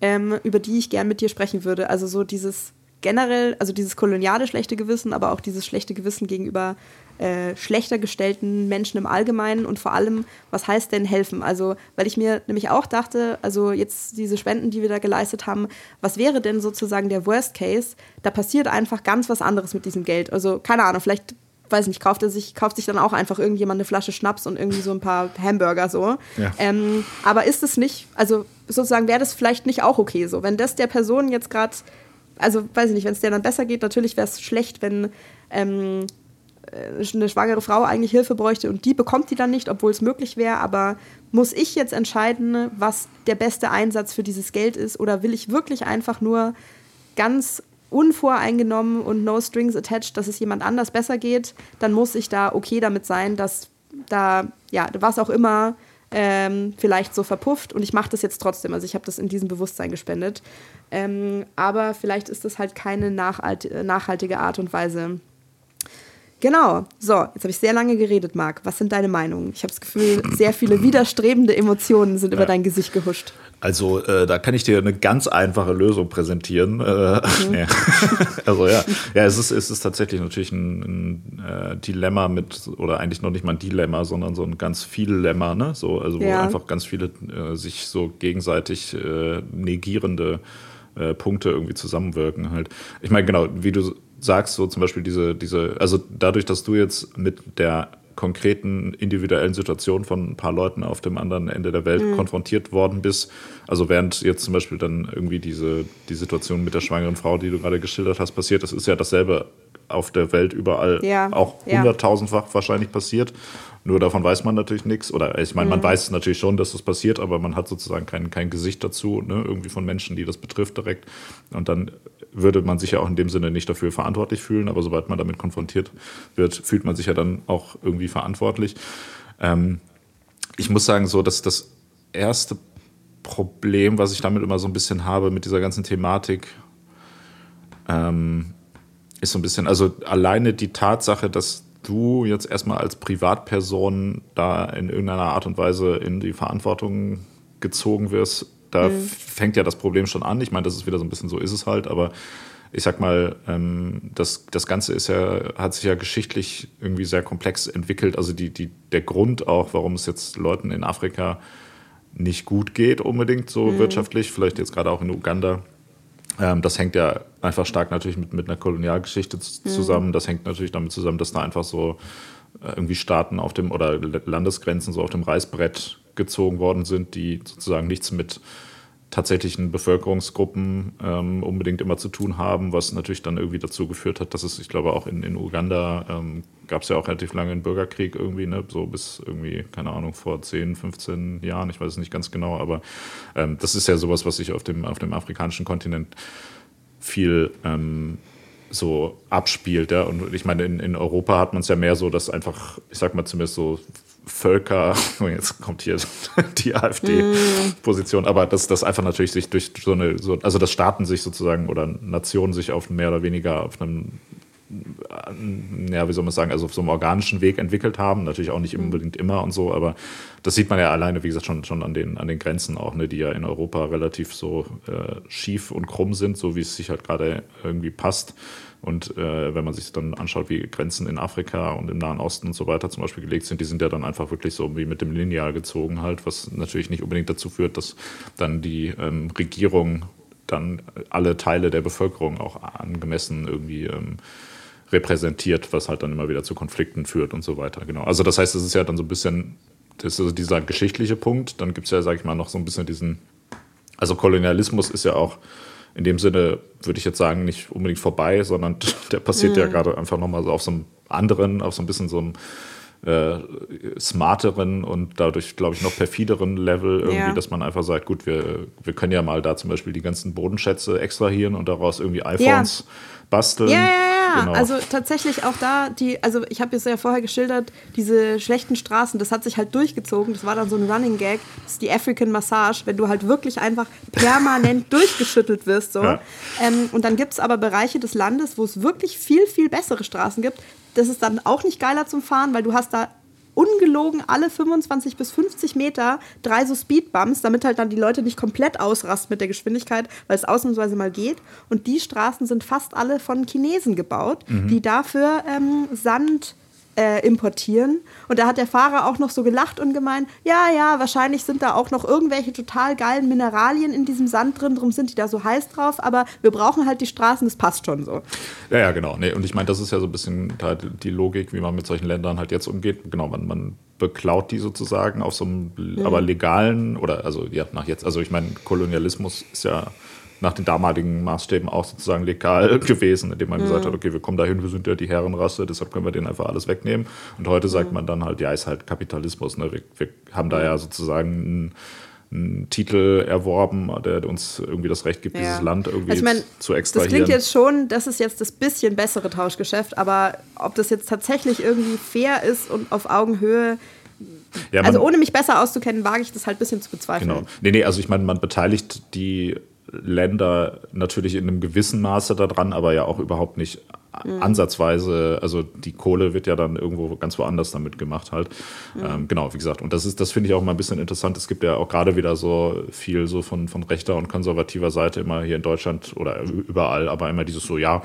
ähm, über die ich gern mit dir sprechen würde. Also so dieses generell, also dieses koloniale schlechte Gewissen, aber auch dieses schlechte Gewissen gegenüber äh, schlechter gestellten Menschen im Allgemeinen und vor allem, was heißt denn helfen? Also, weil ich mir nämlich auch dachte, also jetzt diese Spenden, die wir da geleistet haben, was wäre denn sozusagen der Worst Case? Da passiert einfach ganz was anderes mit diesem Geld. Also, keine Ahnung, vielleicht weiß nicht, kauft er sich, kauft sich dann auch einfach irgendjemand eine Flasche Schnaps und irgendwie so ein paar Hamburger so. Ja. Ähm, aber ist es nicht, also sozusagen wäre das vielleicht nicht auch okay so, wenn das der Person jetzt gerade, also weiß ich nicht, wenn es der dann besser geht, natürlich wäre es schlecht, wenn ähm, äh, eine schwangere Frau eigentlich Hilfe bräuchte und die bekommt die dann nicht, obwohl es möglich wäre. Aber muss ich jetzt entscheiden, was der beste Einsatz für dieses Geld ist? Oder will ich wirklich einfach nur ganz unvoreingenommen und no strings attached, dass es jemand anders besser geht? Dann muss ich da okay damit sein, dass da, ja, was auch immer ähm, vielleicht so verpufft und ich mache das jetzt trotzdem. Also ich habe das in diesem Bewusstsein gespendet. Ähm, aber vielleicht ist das halt keine nachhaltige Art und Weise, Genau. So, jetzt habe ich sehr lange geredet, Marc. Was sind deine Meinungen? Ich habe das Gefühl, sehr viele widerstrebende Emotionen sind ja. über dein Gesicht gehuscht. Also, äh, da kann ich dir eine ganz einfache Lösung präsentieren. Äh, mhm. [LAUGHS] ja. also ja, ja, es ist, es ist tatsächlich natürlich ein, ein äh, Dilemma mit, oder eigentlich noch nicht mal ein Dilemma, sondern so ein ganz viel Lemma, ne? So, also ja. wo einfach ganz viele äh, sich so gegenseitig äh, negierende äh, Punkte irgendwie zusammenwirken halt. Ich meine, genau, wie du sagst, so zum Beispiel diese, diese, also dadurch, dass du jetzt mit der konkreten individuellen Situation von ein paar Leuten auf dem anderen Ende der Welt mhm. konfrontiert worden bist. Also während jetzt zum Beispiel dann irgendwie diese die Situation mit der schwangeren Frau, die du gerade geschildert hast, passiert, das ist ja dasselbe auf der Welt überall ja. auch hunderttausendfach ja. wahrscheinlich passiert. Nur davon weiß man natürlich nichts. Oder ich meine, man mhm. weiß natürlich schon, dass das passiert, aber man hat sozusagen kein, kein Gesicht dazu, ne? irgendwie von Menschen, die das betrifft direkt. Und dann würde man sich ja auch in dem Sinne nicht dafür verantwortlich fühlen, aber sobald man damit konfrontiert wird, fühlt man sich ja dann auch irgendwie verantwortlich. Ähm, ich muss sagen, so, dass das erste Problem, was ich damit immer so ein bisschen habe mit dieser ganzen Thematik, ähm, ist so ein bisschen, also alleine die Tatsache, dass du jetzt erstmal als Privatperson da in irgendeiner Art und Weise in die Verantwortung gezogen wirst, da mhm. fängt ja das Problem schon an. Ich meine, das ist wieder so ein bisschen so ist es halt, aber ich sag mal, ähm, das, das Ganze ist ja, hat sich ja geschichtlich irgendwie sehr komplex entwickelt. Also die, die, der Grund auch, warum es jetzt Leuten in Afrika nicht gut geht, unbedingt so mhm. wirtschaftlich, vielleicht jetzt gerade auch in Uganda, ähm, das hängt ja einfach stark natürlich mit, mit einer Kolonialgeschichte mhm. zusammen. Mhm. Das hängt natürlich damit zusammen, dass da einfach so äh, irgendwie Staaten auf dem oder Landesgrenzen so auf dem Reißbrett gezogen worden sind, die sozusagen nichts mit tatsächlichen Bevölkerungsgruppen ähm, unbedingt immer zu tun haben, was natürlich dann irgendwie dazu geführt hat, dass es, ich glaube, auch in, in Uganda ähm, gab es ja auch relativ lange einen Bürgerkrieg irgendwie, ne? so bis irgendwie, keine Ahnung, vor 10, 15 Jahren, ich weiß es nicht ganz genau, aber ähm, das ist ja sowas, was sich auf dem, auf dem afrikanischen Kontinent viel ähm, so abspielt. Ja? Und ich meine, in, in Europa hat man es ja mehr so, dass einfach, ich sag mal zumindest so Völker, [LAUGHS] jetzt kommt hier [LAUGHS] die AfD-Position, aber dass das einfach natürlich sich durch so eine, so, also dass Staaten sich sozusagen oder Nationen sich auf mehr oder weniger auf einem, ja, wie soll man sagen, also auf so einem organischen Weg entwickelt haben. Natürlich auch nicht unbedingt immer und so, aber das sieht man ja alleine, wie gesagt, schon, schon an, den, an den Grenzen auch, ne, die ja in Europa relativ so äh, schief und krumm sind, so wie es sich halt gerade irgendwie passt. Und äh, wenn man sich dann anschaut, wie Grenzen in Afrika und im Nahen Osten und so weiter zum Beispiel gelegt sind, die sind ja dann einfach wirklich so wie mit dem Lineal gezogen halt, was natürlich nicht unbedingt dazu führt, dass dann die ähm, Regierung dann alle Teile der Bevölkerung auch angemessen irgendwie ähm, repräsentiert, was halt dann immer wieder zu Konflikten führt und so weiter. Genau. Also das heißt, es ist ja dann so ein bisschen, das ist also dieser geschichtliche Punkt. Dann gibt es ja, sag ich mal, noch so ein bisschen diesen, also Kolonialismus ist ja auch in dem Sinne würde ich jetzt sagen, nicht unbedingt vorbei, sondern [LAUGHS] der passiert mhm. ja gerade einfach nochmal so auf so einem anderen, auf so ein bisschen so einem äh, smarteren und dadurch, glaube ich, noch perfideren Level irgendwie, ja. dass man einfach sagt, gut, wir, wir können ja mal da zum Beispiel die ganzen Bodenschätze extrahieren und daraus irgendwie iPhones ja. basteln. Ja, ja, genau. also tatsächlich auch da, die, also ich habe es ja vorher geschildert, diese schlechten Straßen, das hat sich halt durchgezogen. Das war dann so ein Running Gag. Das ist die African Massage, wenn du halt wirklich einfach permanent [LAUGHS] durchgeschüttelt wirst. So. Ja. Ähm, und dann gibt es aber Bereiche des Landes, wo es wirklich viel, viel bessere Straßen gibt. Das ist dann auch nicht geiler zum Fahren, weil du hast da ungelogen alle 25 bis 50 Meter drei so Speedbumps, damit halt dann die Leute nicht komplett ausrasten mit der Geschwindigkeit, weil es ausnahmsweise mal geht. Und die Straßen sind fast alle von Chinesen gebaut, mhm. die dafür ähm, Sand äh, importieren. Und da hat der Fahrer auch noch so gelacht und gemeint, ja, ja, wahrscheinlich sind da auch noch irgendwelche total geilen Mineralien in diesem Sand drin, darum sind die da so heiß drauf, aber wir brauchen halt die Straßen, das passt schon so. Ja, ja, genau. Nee, und ich meine, das ist ja so ein bisschen die Logik, wie man mit solchen Ländern halt jetzt umgeht. Genau, man, man beklaut die sozusagen auf so einem, mhm. aber legalen oder also ja, nach jetzt, also ich meine, Kolonialismus ist ja nach den damaligen Maßstäben auch sozusagen legal [CLEARS THROAT] gewesen, indem man mhm. gesagt hat, okay, wir kommen dahin, wir sind ja die Herrenrasse, deshalb können wir denen einfach alles wegnehmen. Und heute sagt mhm. man dann halt, ja, ist halt Kapitalismus. Ne? Wir, wir haben da ja sozusagen einen, einen Titel erworben, der uns irgendwie das Recht gibt, ja. dieses Land irgendwie also ich mein, zu extrahieren. Das klingt jetzt schon, das ist jetzt das bisschen bessere Tauschgeschäft, aber ob das jetzt tatsächlich irgendwie fair ist und auf Augenhöhe, ja, also ohne mich besser auszukennen, wage ich das halt ein bisschen zu bezweifeln. Genau. Nee, nee, also ich meine, man beteiligt die Länder natürlich in einem gewissen Maße daran, aber ja auch überhaupt nicht mhm. ansatzweise, also die Kohle wird ja dann irgendwo ganz woanders damit gemacht halt. Mhm. Ähm, genau, wie gesagt, und das ist, das finde ich auch mal ein bisschen interessant. Es gibt ja auch gerade wieder so viel so von, von rechter und konservativer Seite immer hier in Deutschland oder überall, aber immer dieses so, ja,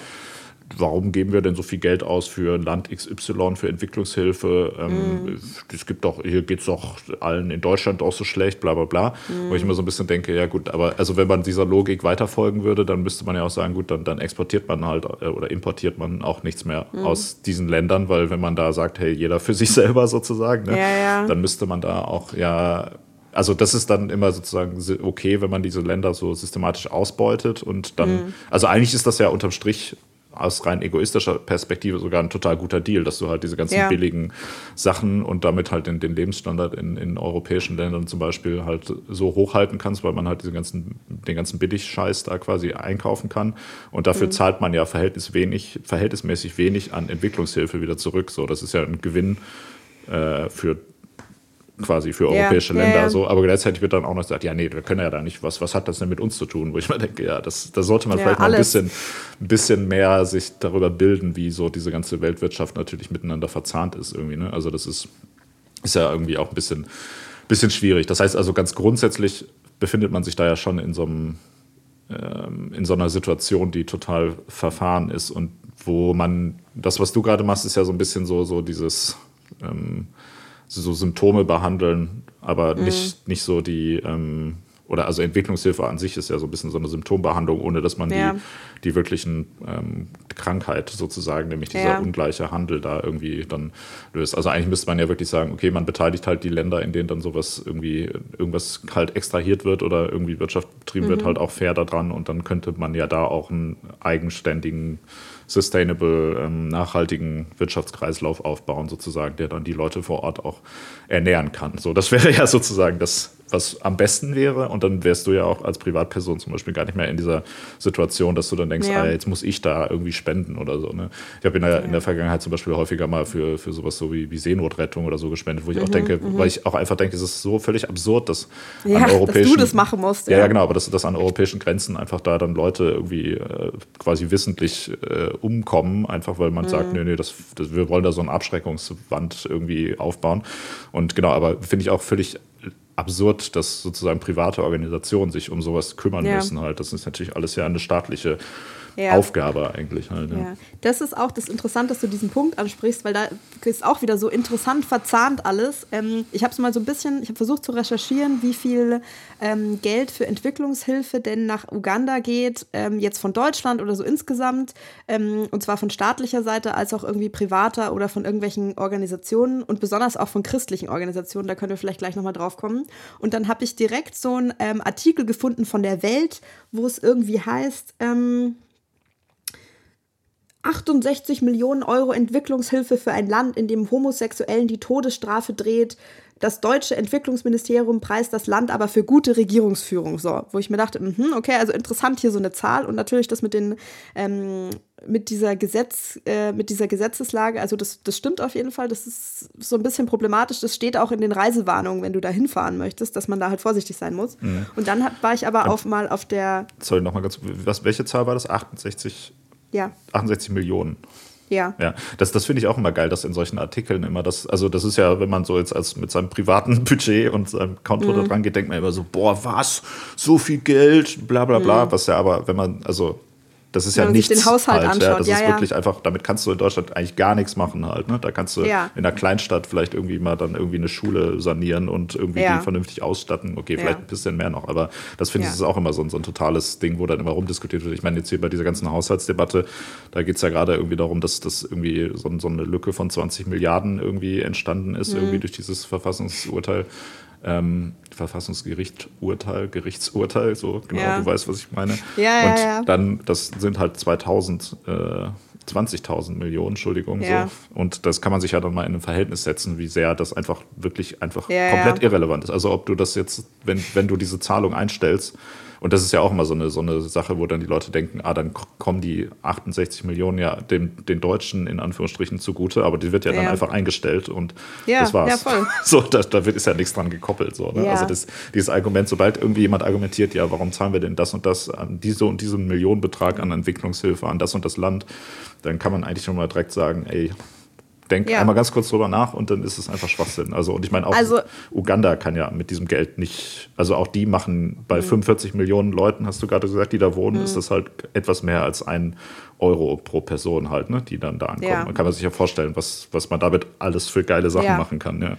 warum geben wir denn so viel Geld aus für Land XY, für Entwicklungshilfe? Ähm, mm. Es gibt doch, hier geht es doch allen in Deutschland auch so schlecht, bla bla bla. Mm. Wo ich immer so ein bisschen denke, ja gut, aber also wenn man dieser Logik weiterfolgen würde, dann müsste man ja auch sagen, gut, dann, dann exportiert man halt äh, oder importiert man auch nichts mehr mm. aus diesen Ländern, weil wenn man da sagt, hey, jeder für [LAUGHS] sich selber sozusagen, ne, ja, ja. dann müsste man da auch ja also das ist dann immer sozusagen okay, wenn man diese Länder so systematisch ausbeutet und dann, mhm. also eigentlich ist das ja unterm Strich aus rein egoistischer Perspektive sogar ein total guter Deal, dass du halt diese ganzen ja. billigen Sachen und damit halt den, den Lebensstandard in, in europäischen Ländern zum Beispiel halt so hochhalten kannst, weil man halt diese ganzen, den ganzen Billigscheiß da quasi einkaufen kann. Und dafür mhm. zahlt man ja verhältnis wenig, verhältnismäßig wenig an Entwicklungshilfe wieder zurück. So, das ist ja ein Gewinn äh, für quasi für europäische ja, Länder ja, ja. so, aber gleichzeitig wird dann auch noch gesagt, ja, nee, wir können ja da nicht, was, was hat das denn mit uns zu tun? Wo ich mir denke, ja, das, da sollte man vielleicht mal ein bisschen, ein bisschen mehr sich darüber bilden, wie so diese ganze Weltwirtschaft natürlich miteinander verzahnt ist irgendwie. Ne? Also das ist, ist ja irgendwie auch ein bisschen, bisschen schwierig. Das heißt also ganz grundsätzlich befindet man sich da ja schon in so einem ähm, in so einer Situation, die total verfahren ist und wo man, das, was du gerade machst, ist ja so ein bisschen so, so dieses ähm, so Symptome behandeln, aber mhm. nicht, nicht so die, ähm, oder also Entwicklungshilfe an sich ist ja so ein bisschen so eine Symptombehandlung, ohne dass man ja. die, die wirklichen ähm, Krankheit sozusagen, nämlich dieser ja. ungleiche Handel da irgendwie dann löst. Also eigentlich müsste man ja wirklich sagen, okay, man beteiligt halt die Länder, in denen dann sowas irgendwie, irgendwas halt extrahiert wird oder irgendwie Wirtschaft betrieben mhm. wird, halt auch fair daran und dann könnte man ja da auch einen eigenständigen sustainable, ähm, nachhaltigen Wirtschaftskreislauf aufbauen, sozusagen, der dann die Leute vor Ort auch ernähren kann. So, das [LAUGHS] wäre ja sozusagen das was am besten wäre. Und dann wärst du ja auch als Privatperson zum Beispiel gar nicht mehr in dieser Situation, dass du dann denkst, ja. ah, jetzt muss ich da irgendwie spenden oder so. Ne? Ich habe in, ja. in der Vergangenheit zum Beispiel häufiger mal für, für sowas so wie, wie Seenotrettung oder so gespendet, wo ich mhm, auch denke, mhm. weil ich auch einfach denke, es ist so völlig absurd, dass ja, an europäischen... Dass du das machen musst. Ja, ja, genau, aber dass, dass an europäischen Grenzen einfach da dann Leute irgendwie äh, quasi wissentlich äh, umkommen, einfach weil man mhm. sagt, nee, nee, das, das, wir wollen da so eine Abschreckungswand irgendwie aufbauen. Und genau, aber finde ich auch völlig absurd, dass sozusagen private Organisationen sich um sowas kümmern ja. müssen. Halt. Das ist natürlich alles ja eine staatliche ja. Aufgabe eigentlich. Halt, ja. ja. Das ist auch das Interessante, dass du diesen Punkt ansprichst, weil da ist auch wieder so interessant verzahnt alles. Ähm, ich habe es mal so ein bisschen, ich habe versucht zu recherchieren, wie viel ähm, Geld für Entwicklungshilfe denn nach Uganda geht, ähm, jetzt von Deutschland oder so insgesamt, ähm, und zwar von staatlicher Seite als auch irgendwie privater oder von irgendwelchen Organisationen und besonders auch von christlichen Organisationen. Da können wir vielleicht gleich nochmal drauf kommen. Und dann habe ich direkt so einen ähm, Artikel gefunden von der Welt, wo es irgendwie heißt, ähm, 68 Millionen Euro Entwicklungshilfe für ein Land, in dem Homosexuellen die Todesstrafe dreht. Das deutsche Entwicklungsministerium preist das Land aber für gute Regierungsführung. So, wo ich mir dachte, mh, okay, also interessant hier so eine Zahl und natürlich das mit den ähm, mit dieser Gesetz, äh, mit dieser Gesetzeslage, also das, das stimmt auf jeden Fall. Das ist so ein bisschen problematisch. Das steht auch in den Reisewarnungen, wenn du da hinfahren möchtest, dass man da halt vorsichtig sein muss. Mhm. Und dann hat, war ich aber auch mal auf der. Sorry, nochmal ganz. Was, welche Zahl war das? 68? Ja. 68 Millionen. Ja. Ja, das, das finde ich auch immer geil, dass in solchen Artikeln immer das, also das ist ja, wenn man so jetzt als mit seinem privaten [LAUGHS] Budget und seinem Konto mhm. da dran geht, denkt man immer so, boah, was? So viel Geld, bla bla bla, mhm. was ja aber, wenn man, also das ist ja nichts. den Haushalt halt, anschaut. Ja, das ja, ist ja. wirklich einfach, damit kannst du in Deutschland eigentlich gar nichts machen halt. Ne? Da kannst du ja. in einer Kleinstadt vielleicht irgendwie mal dann irgendwie eine Schule sanieren und irgendwie die vernünftig ausstatten. Okay, vielleicht ein bisschen mehr noch, aber das finde ich ist auch immer so ein, so ein totales Ding, wo dann immer rumdiskutiert wird. Ich meine, jetzt hier bei dieser ganzen Haushaltsdebatte, da geht es ja gerade irgendwie darum, dass das irgendwie so, so, eine Lücke von 20 Milliarden irgendwie entstanden ist, mhm. irgendwie durch dieses Verfassungsurteil ähm, Verfassungsgericht Urteil, Gerichtsurteil, so genau, ja. du weißt, was ich meine. Ja, und ja, dann, das sind halt 2000, äh, 20.000 Millionen, Entschuldigung. So. Und das kann man sich ja dann mal in ein Verhältnis setzen, wie sehr das einfach wirklich einfach komplett irrelevant ist. Also ob du das jetzt, wenn, wenn du diese Zahlung einstellst, und das ist ja auch immer so eine, so eine Sache, wo dann die Leute denken, ah, dann kommen die 68 Millionen ja dem, den Deutschen in Anführungsstrichen zugute, aber die wird ja, ja. dann einfach eingestellt und ja, das war's. Ja, voll. [LAUGHS] So, da, da wird, ist ja nichts dran gekoppelt. So, ne? Also das, dieses Argument, sobald irgendwie jemand argumentiert, ja, warum zahlen wir denn das und das an diese und diesen Millionenbetrag an Entwicklungshilfe an das und das Land, dann kann man eigentlich schon mal direkt sagen, ey, denk ja. einmal ganz kurz drüber nach und dann ist es einfach Schwachsinn. Also, und ich meine, auch also, Uganda kann ja mit diesem Geld nicht, also auch die machen bei mhm. 45 Millionen Leuten, hast du gerade gesagt, die da wohnen, mhm. ist das halt etwas mehr als ein Euro pro Person halt, ne, die dann da ankommen. Ja. Man kann sich ja vorstellen, was, was man damit alles für geile Sachen ja. machen kann, ja.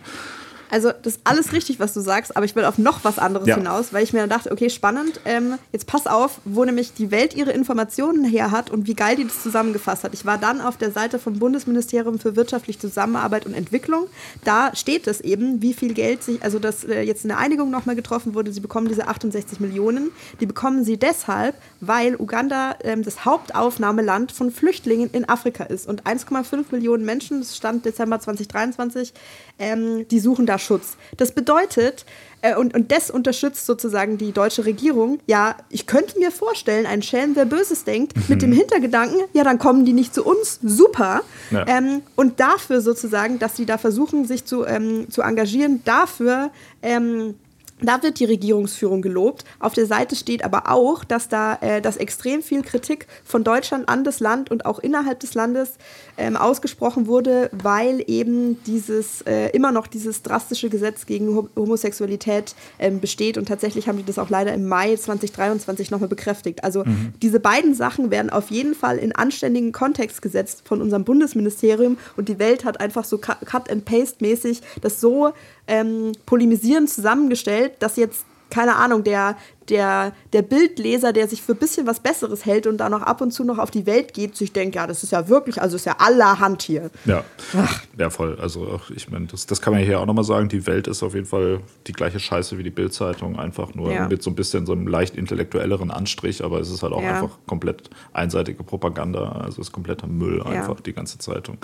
Also, das ist alles richtig, was du sagst, aber ich will auf noch was anderes ja. hinaus, weil ich mir dann dachte, okay, spannend, ähm, jetzt pass auf, wo nämlich die Welt ihre Informationen her hat und wie geil die das zusammengefasst hat. Ich war dann auf der Seite vom Bundesministerium für wirtschaftliche Zusammenarbeit und Entwicklung. Da steht es eben, wie viel Geld sich, also dass äh, jetzt eine Einigung nochmal getroffen wurde, sie bekommen diese 68 Millionen. Die bekommen sie deshalb, weil Uganda ähm, das Hauptaufnahmeland von Flüchtlingen in Afrika ist. Und 1,5 Millionen Menschen, das stand Dezember 2023, ähm, die suchen da Schutz. Das bedeutet, äh, und, und das unterstützt sozusagen die deutsche Regierung, ja, ich könnte mir vorstellen, ein Schelm, wer Böses denkt, mhm. mit dem Hintergedanken, ja, dann kommen die nicht zu uns, super. Ja. Ähm, und dafür sozusagen, dass sie da versuchen, sich zu, ähm, zu engagieren, dafür ähm, da wird die Regierungsführung gelobt. Auf der Seite steht aber auch, dass da äh, dass extrem viel Kritik von Deutschland an das Land und auch innerhalb des Landes ähm, ausgesprochen wurde, weil eben dieses äh, immer noch dieses drastische Gesetz gegen Homosexualität ähm, besteht. Und tatsächlich haben die das auch leider im Mai 2023 nochmal bekräftigt. Also mhm. diese beiden Sachen werden auf jeden Fall in anständigen Kontext gesetzt von unserem Bundesministerium und die Welt hat einfach so Cut-and-Paste-mäßig das so ähm, polemisierend zusammengestellt, dass jetzt keine Ahnung, der, der, der Bildleser, der sich für ein bisschen was Besseres hält und da noch ab und zu noch auf die Welt geht, sich denkt, ja, das ist ja wirklich, also ist ja allerhand hier. Ja, Ach. ja voll. Also ich meine, das, das kann man hier auch nochmal sagen, die Welt ist auf jeden Fall die gleiche Scheiße wie die Bildzeitung, einfach nur ja. mit so ein bisschen so einem leicht intellektuelleren Anstrich, aber es ist halt auch ja. einfach komplett einseitige Propaganda, also es ist kompletter Müll einfach, ja. die ganze Zeitung.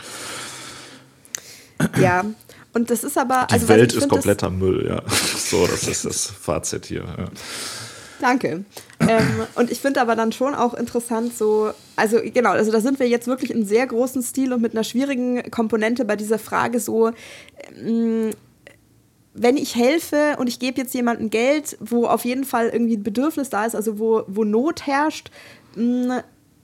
Ja, und das ist aber. Die also, Welt ist kompletter Müll, ja. [LAUGHS] So, das ist das Fazit hier. Ja. Danke. ähm, und ich finde aber dann schon auch interessant, so, also genau, also da sind wir jetzt wirklich in sehr großen Stil und mit einer schwierigen Komponente bei dieser Frage so, ähm, wenn ich helfe und ich gebe jetzt jemandem Geld, wo auf jeden Fall irgendwie ein Bedürfnis da ist, also wo, wo Not herrscht, mh,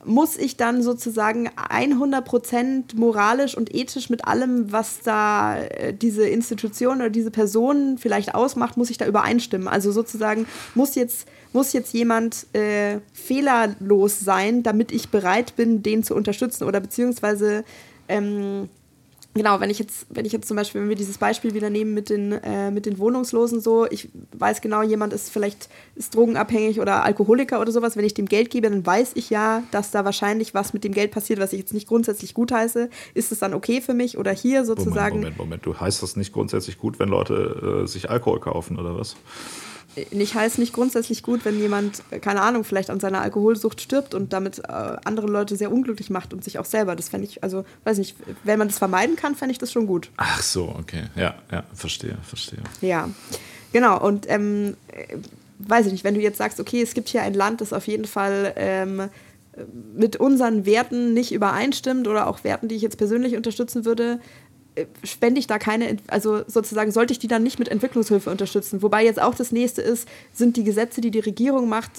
muss ich dann sozusagen 100% moralisch und ethisch mit allem, was da äh, diese Institution oder diese Person vielleicht ausmacht, muss ich da übereinstimmen. Also sozusagen muss jetzt, muss jetzt jemand äh, fehlerlos sein, damit ich bereit bin, den zu unterstützen oder beziehungsweise ähm, genau, wenn ich jetzt, wenn ich jetzt zum Beispiel, wenn wir dieses Beispiel wieder nehmen mit den, äh, mit den Wohnungslosen so, ich weiß genau, jemand ist vielleicht ist drogenabhängig oder Alkoholiker oder sowas, wenn ich dem Geld gebe, dann weiß ich ja, dass da wahrscheinlich was mit dem Geld passiert, was ich jetzt nicht grundsätzlich gut heiße. Ist es dann okay für mich oder hier sozusagen? Moment, Moment, Moment. Du heißt das nicht grundsätzlich gut, wenn Leute äh, sich Alkohol kaufen oder was? Nicht heißt nicht grundsätzlich gut, wenn jemand, keine Ahnung, vielleicht an seiner Alkoholsucht stirbt und damit äh, andere Leute sehr unglücklich macht und sich auch selber. Das fände ich, also weiß nicht, wenn man das vermeiden kann, fände ich das schon gut. Ach so, okay. Ja, ja, verstehe, verstehe. Ja, genau. Und ähm, weiß ich nicht, wenn du jetzt sagst, okay, es gibt hier ein Land, das auf jeden Fall ähm, mit unseren Werten nicht übereinstimmt oder auch Werten, die ich jetzt persönlich unterstützen würde, äh, spende ich da keine, also sozusagen sollte ich die dann nicht mit Entwicklungshilfe unterstützen. Wobei jetzt auch das nächste ist, sind die Gesetze, die die Regierung macht,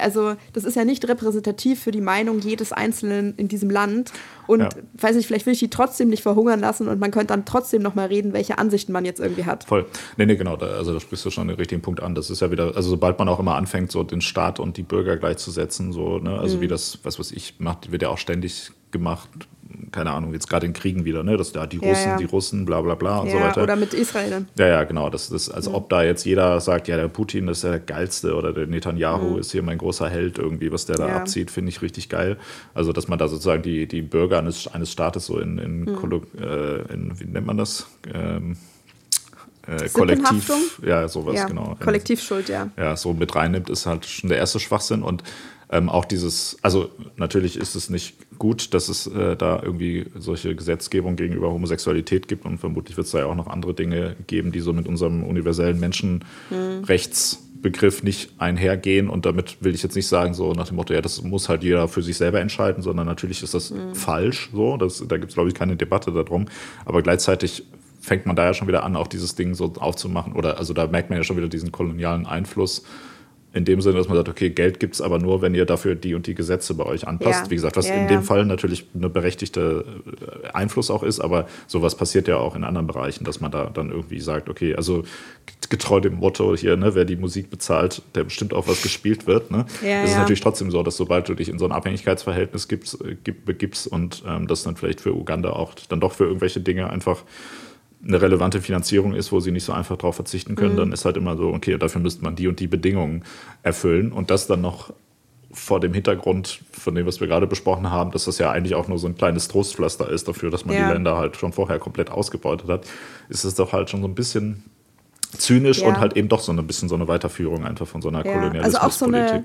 also das ist ja nicht repräsentativ für die Meinung jedes Einzelnen in diesem Land. Und ja. weiß nicht, vielleicht will ich die trotzdem nicht verhungern lassen und man könnte dann trotzdem noch mal reden, welche Ansichten man jetzt irgendwie hat. Voll. Nee, nee, genau. Da, also da sprichst du schon den richtigen Punkt an. Das ist ja wieder, also sobald man auch immer anfängt, so den Staat und die Bürger gleichzusetzen, so, ne, also mhm. wie das, was weiß ich, macht, wird ja auch ständig gemacht keine Ahnung, jetzt gerade in Kriegen wieder, ne? Dass da die Russen, ja, ja. die Russen, bla bla bla und ja, so weiter. Oder mit Israel. Ja, ja, genau. Das ist, als ob da jetzt jeder sagt, ja, der Putin ist der geilste oder der Netanyahu mhm. ist hier mein großer Held irgendwie, was der da abzieht, finde ich richtig geil. Also, dass man da sozusagen die, die Bürger eines, eines Staates so in, in, mhm. äh, in wie nennt man das? Ähm, äh, Kollektiv, ja, sowas, ja, genau. Kollektivschuld, ja. Ja, so mit reinnimmt, ist halt schon der erste Schwachsinn. Und ähm, auch dieses, also natürlich ist es nicht gut, dass es äh, da irgendwie solche Gesetzgebung gegenüber Homosexualität gibt und vermutlich wird es da ja auch noch andere Dinge geben, die so mit unserem universellen Menschenrechtsbegriff nicht einhergehen. Und damit will ich jetzt nicht sagen, so nach dem Motto, ja, das muss halt jeder für sich selber entscheiden, sondern natürlich ist das mhm. falsch. So, das, da gibt es, glaube ich, keine Debatte darum. Aber gleichzeitig fängt man da ja schon wieder an, auch dieses Ding so aufzumachen. Oder also da merkt man ja schon wieder diesen kolonialen Einfluss in dem Sinne, dass man sagt, okay, Geld gibt es aber nur, wenn ihr dafür die und die Gesetze bei euch anpasst. Ja. Wie gesagt, was ja, in dem Fall natürlich eine berechtigte äh, Einfluss auch ist, aber sowas passiert ja auch in anderen Bereichen, dass man da dann irgendwie sagt, okay, also getreu dem Motto hier, ne, wer die Musik bezahlt, der bestimmt auch was gespielt wird. Ne? Ja, es ist natürlich trotzdem so, dass sobald du dich in so ein Abhängigkeitsverhältnis gibst, äh, begibst und ähm, das dann vielleicht für Uganda auch dann doch für irgendwelche Dinge einfach eine relevante Finanzierung ist, wo sie nicht so einfach darauf verzichten können, mhm. dann ist halt immer so, okay, dafür müsste man die und die Bedingungen erfüllen und das dann noch vor dem Hintergrund von dem, was wir gerade besprochen haben, dass das ja eigentlich auch nur so ein kleines Trostpflaster ist dafür, dass man ja. die Länder halt schon vorher komplett ausgebeutet hat, ist es doch halt schon so ein bisschen zynisch ja. und halt eben doch so ein bisschen so eine Weiterführung einfach von so einer ja. Kolonialismuspolitik. Also auch so eine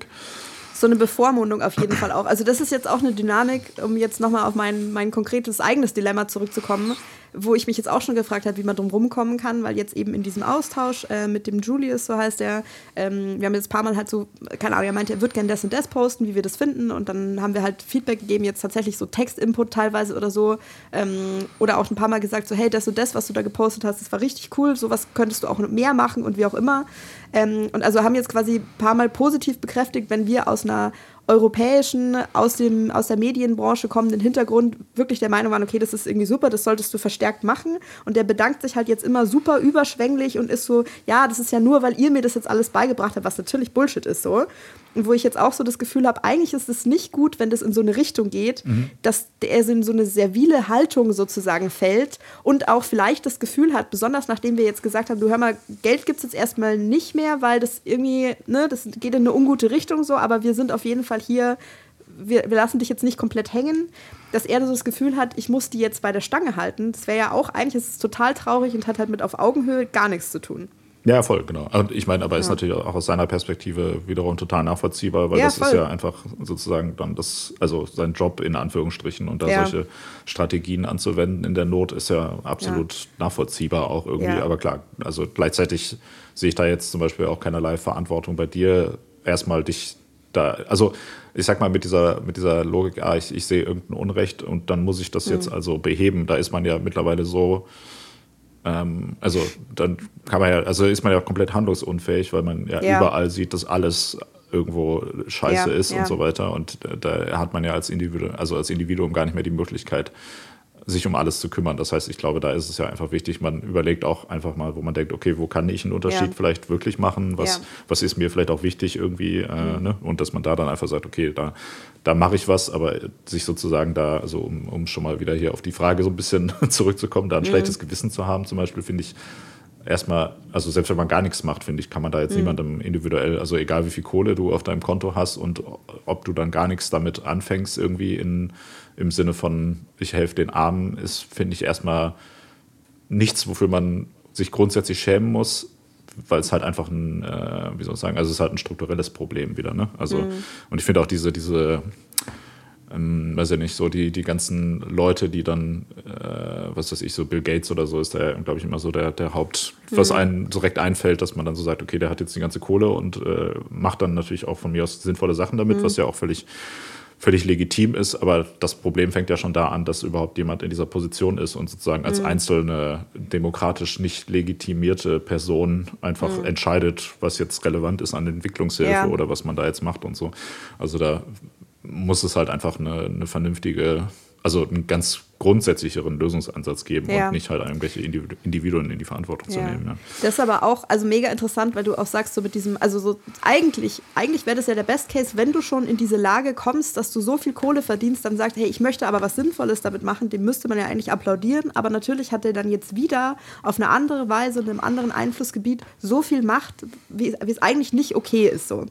so eine Bevormundung auf jeden Fall auch. Also das ist jetzt auch eine Dynamik, um jetzt nochmal auf mein, mein konkretes eigenes Dilemma zurückzukommen wo ich mich jetzt auch schon gefragt habe, wie man drum rumkommen kann, weil jetzt eben in diesem Austausch äh, mit dem Julius, so heißt er, ähm, wir haben jetzt ein paar Mal halt so, keine Ahnung, er meinte, er würde gerne das und das posten, wie wir das finden. Und dann haben wir halt Feedback gegeben, jetzt tatsächlich so Textinput teilweise oder so. Ähm, oder auch ein paar Mal gesagt, so hey, das und das, was du da gepostet hast, das war richtig cool, sowas könntest du auch mehr machen und wie auch immer. Ähm, und also haben jetzt quasi ein paar Mal positiv bekräftigt, wenn wir aus einer europäischen, aus, dem, aus der Medienbranche kommenden Hintergrund wirklich der Meinung waren, okay, das ist irgendwie super, das solltest du verstärkt machen. Und der bedankt sich halt jetzt immer super überschwänglich und ist so, ja, das ist ja nur, weil ihr mir das jetzt alles beigebracht habt, was natürlich Bullshit ist so. Wo ich jetzt auch so das Gefühl habe, eigentlich ist es nicht gut, wenn das in so eine Richtung geht, mhm. dass er in so eine servile Haltung sozusagen fällt und auch vielleicht das Gefühl hat, besonders nachdem wir jetzt gesagt haben, du hör mal, Geld gibt es jetzt erstmal nicht mehr, weil das irgendwie, ne, das geht in eine ungute Richtung so, aber wir sind auf jeden Fall hier, wir, wir lassen dich jetzt nicht komplett hängen, dass er so das Gefühl hat, ich muss die jetzt bei der Stange halten. Das wäre ja auch, eigentlich ist es total traurig und hat halt mit auf Augenhöhe gar nichts zu tun. Ja, voll, genau. Und ich meine, aber ja. ist natürlich auch aus seiner Perspektive wiederum total nachvollziehbar, weil ja, das voll. ist ja einfach sozusagen dann das, also sein Job in Anführungsstrichen und da ja. solche Strategien anzuwenden in der Not ist ja absolut nachvollziehbar auch irgendwie. Aber klar, also gleichzeitig sehe ich da jetzt zum Beispiel auch keinerlei Verantwortung bei dir, erstmal dich da, also ich sag mal mit dieser, mit dieser Logik, ah, ich, ich sehe irgendein Unrecht und dann muss ich das mhm. jetzt also beheben. Da ist man ja mittlerweile so ähm, also dann kann man ja, also ist man ja komplett handlungsunfähig, weil man ja, ja. überall sieht, dass alles irgendwo scheiße ja, ist und so weiter. Und da hat man ja als Individuum, also als Individuum gar nicht mehr die Möglichkeit, sich um alles zu kümmern. Das heißt, ich glaube, da ist es ja einfach wichtig, man überlegt auch einfach mal, wo man denkt, okay, wo kann ich einen Unterschied ja. vielleicht wirklich machen? Was, ja. was ist mir vielleicht auch wichtig irgendwie? Äh, mhm. ne? Und dass man da dann einfach sagt, okay, da, da mache ich was, aber sich sozusagen da, also um, um schon mal wieder hier auf die Frage so ein bisschen [LAUGHS] zurückzukommen, da ein mhm. schlechtes Gewissen zu haben, zum Beispiel, finde ich, erstmal, also selbst wenn man gar nichts macht, finde ich, kann man da jetzt mhm. niemandem individuell, also egal wie viel Kohle du auf deinem Konto hast und ob du dann gar nichts damit anfängst, irgendwie in, im Sinne von, ich helfe den Armen, ist, finde ich, erstmal nichts, wofür man sich grundsätzlich schämen muss. weil es halt einfach ein, äh, wie soll ich sagen, also es ist halt ein strukturelles Problem wieder. Ne? Also, mhm. und ich finde auch diese, diese ähm, weiß ja nicht, so die, die ganzen Leute, die dann, äh, was weiß ich, so Bill Gates oder so ist da, glaube ich, immer so der, der Haupt, mhm. was einem direkt einfällt, dass man dann so sagt, okay, der hat jetzt die ganze Kohle und äh, macht dann natürlich auch von mir aus sinnvolle Sachen damit, mhm. was ja auch völlig völlig legitim ist, aber das Problem fängt ja schon da an, dass überhaupt jemand in dieser Position ist und sozusagen als mhm. einzelne demokratisch nicht legitimierte Person einfach mhm. entscheidet, was jetzt relevant ist an Entwicklungshilfe ja. oder was man da jetzt macht und so. Also da muss es halt einfach eine, eine vernünftige, also einen ganz grundsätzlicheren Lösungsansatz geben ja. und nicht halt irgendwelche Individuen in die Verantwortung ja. zu nehmen. Ja. Das ist aber auch also mega interessant, weil du auch sagst, so mit diesem, also so eigentlich, eigentlich wäre das ja der Best Case, wenn du schon in diese Lage kommst, dass du so viel Kohle verdienst, dann sagst, hey, ich möchte aber was Sinnvolles damit machen, dem müsste man ja eigentlich applaudieren, aber natürlich hat er dann jetzt wieder auf eine andere Weise in einem anderen Einflussgebiet so viel Macht, wie, wie es eigentlich nicht okay ist so.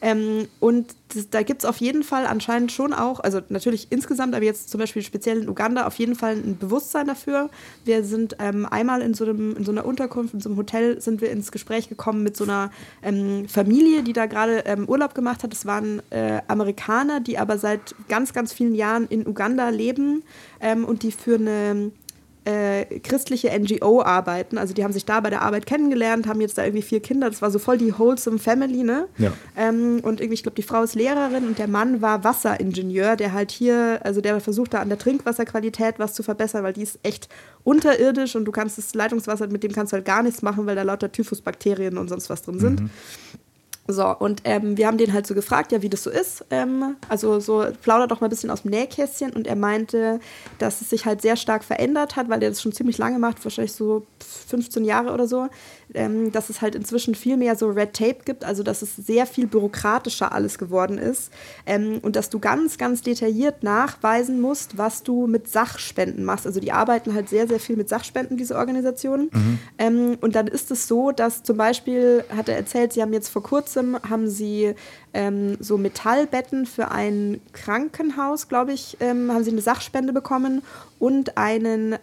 Ähm, und das, da gibt es auf jeden Fall anscheinend schon auch, also natürlich insgesamt, aber jetzt zum Beispiel speziell in Uganda auf jeden Fall ein Bewusstsein dafür. Wir sind ähm, einmal in so, einem, in so einer Unterkunft, in so einem Hotel, sind wir ins Gespräch gekommen mit so einer ähm, Familie, die da gerade ähm, Urlaub gemacht hat. Das waren äh, Amerikaner, die aber seit ganz, ganz vielen Jahren in Uganda leben ähm, und die für eine äh, christliche NGO arbeiten. Also die haben sich da bei der Arbeit kennengelernt, haben jetzt da irgendwie vier Kinder. Das war so voll die wholesome Family, ne? Ja. Ähm, und irgendwie, ich glaube, die Frau ist Lehrerin und der Mann war Wasseringenieur, der halt hier, also der versucht da an der Trinkwasserqualität was zu verbessern, weil die ist echt unterirdisch und du kannst das Leitungswasser, mit dem kannst du halt gar nichts machen, weil da lauter Typhusbakterien und sonst was drin sind. Mhm. So, und ähm, wir haben den halt so gefragt, ja, wie das so ist. Ähm, also so plaudert doch mal ein bisschen aus dem Nähkästchen. Und er meinte, dass es sich halt sehr stark verändert hat, weil er das schon ziemlich lange macht, wahrscheinlich so 15 Jahre oder so ähm, dass es halt inzwischen viel mehr so Red Tape gibt, also dass es sehr viel bürokratischer alles geworden ist ähm, und dass du ganz, ganz detailliert nachweisen musst, was du mit Sachspenden machst. Also die arbeiten halt sehr, sehr viel mit Sachspenden, diese Organisationen. Mhm. Ähm, und dann ist es so, dass zum Beispiel, hat er erzählt, sie haben jetzt vor kurzem, haben sie ähm, so Metallbetten für ein Krankenhaus, glaube ich, ähm, haben sie eine Sachspende bekommen und einen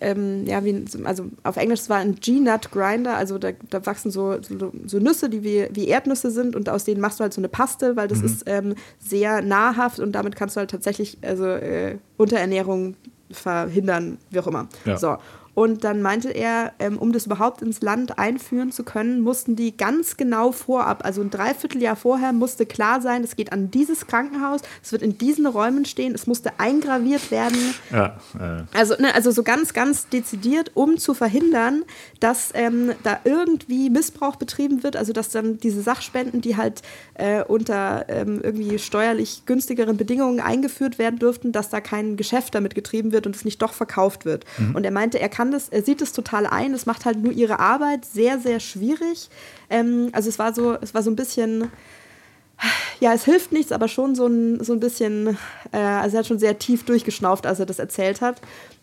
ähm, ja, wie, also auf Englisch war ein G-Nut Grinder, also da, da wachsen so, so, so, Nüsse, die wie, wie Erdnüsse sind und aus denen machst du halt so eine Paste, weil das mhm. ist ähm, sehr nahrhaft und damit kannst du halt tatsächlich also, äh, Unterernährung verhindern, wie auch immer. Ja. So. Und dann meinte er, ähm, um das überhaupt ins Land einführen zu können, mussten die ganz genau vorab, also ein Dreivierteljahr vorher, musste klar sein, es geht an dieses Krankenhaus, es wird in diesen Räumen stehen, es musste eingraviert werden. Ja, äh. also, ne, also so ganz, ganz dezidiert, um zu verhindern, dass ähm, da irgendwie Missbrauch betrieben wird, also dass dann diese Sachspenden, die halt äh, unter ähm, irgendwie steuerlich günstigeren Bedingungen eingeführt werden dürften, dass da kein Geschäft damit getrieben wird und es nicht doch verkauft wird. Mhm. Und er meinte, er kann kann das, er sieht es total ein. Es macht halt nur ihre Arbeit sehr, sehr schwierig. Ähm, also es war so, es war so ein bisschen, ja, es hilft nichts, aber schon so ein, so ein bisschen, äh, also er hat schon sehr tief durchgeschnauft, als er das erzählt hat.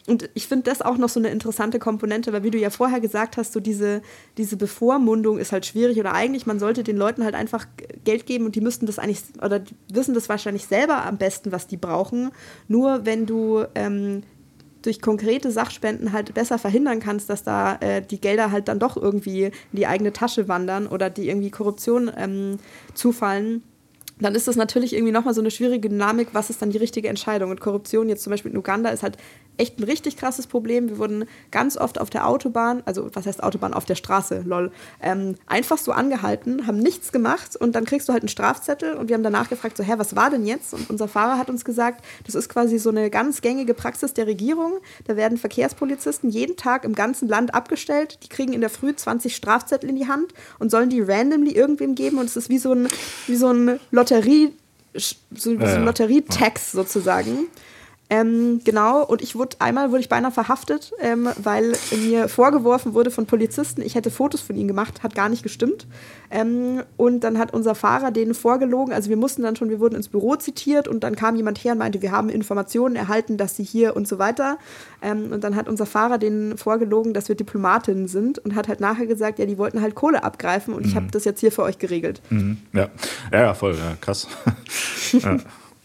Und ich finde das auch noch so eine interessante Komponente, weil wie du ja vorher gesagt hast, so diese, diese Bevormundung ist halt schwierig oder eigentlich, man sollte den Leuten halt einfach Geld geben und die müssten das eigentlich, oder wissen das wahrscheinlich selber am besten, was die brauchen. Nur wenn du ähm, durch konkrete Sachspenden halt besser verhindern kannst, dass da äh, die Gelder halt dann doch irgendwie in die eigene Tasche wandern oder die irgendwie Korruption ähm, zufallen dann ist das natürlich irgendwie nochmal so eine schwierige Dynamik, was ist dann die richtige Entscheidung. Und Korruption jetzt zum Beispiel in Uganda ist halt echt ein richtig krasses Problem. Wir wurden ganz oft auf der Autobahn, also was heißt Autobahn, auf der Straße, lol, ähm, einfach so angehalten, haben nichts gemacht und dann kriegst du halt einen Strafzettel und wir haben danach gefragt, so, hä, was war denn jetzt? Und unser Fahrer hat uns gesagt, das ist quasi so eine ganz gängige Praxis der Regierung. Da werden Verkehrspolizisten jeden Tag im ganzen Land abgestellt. Die kriegen in der Früh 20 Strafzettel in die Hand und sollen die randomly irgendwem geben und es ist wie so ein, wie so ein Lotterie, so, so ein Lotterietax sozusagen. Ähm, genau, und ich wurde einmal wurde ich beinahe verhaftet, ähm, weil mir vorgeworfen wurde von Polizisten, ich hätte Fotos von ihnen gemacht, hat gar nicht gestimmt. Ähm, und dann hat unser Fahrer denen vorgelogen, also wir mussten dann schon, wir wurden ins Büro zitiert und dann kam jemand her und meinte, wir haben Informationen erhalten, dass sie hier und so weiter. Ähm, und dann hat unser Fahrer denen vorgelogen, dass wir Diplomatinnen sind und hat halt nachher gesagt, ja, die wollten halt Kohle abgreifen und mhm. ich habe das jetzt hier für euch geregelt. Mhm. Ja. ja, voll, ja, krass. [LAUGHS] ja.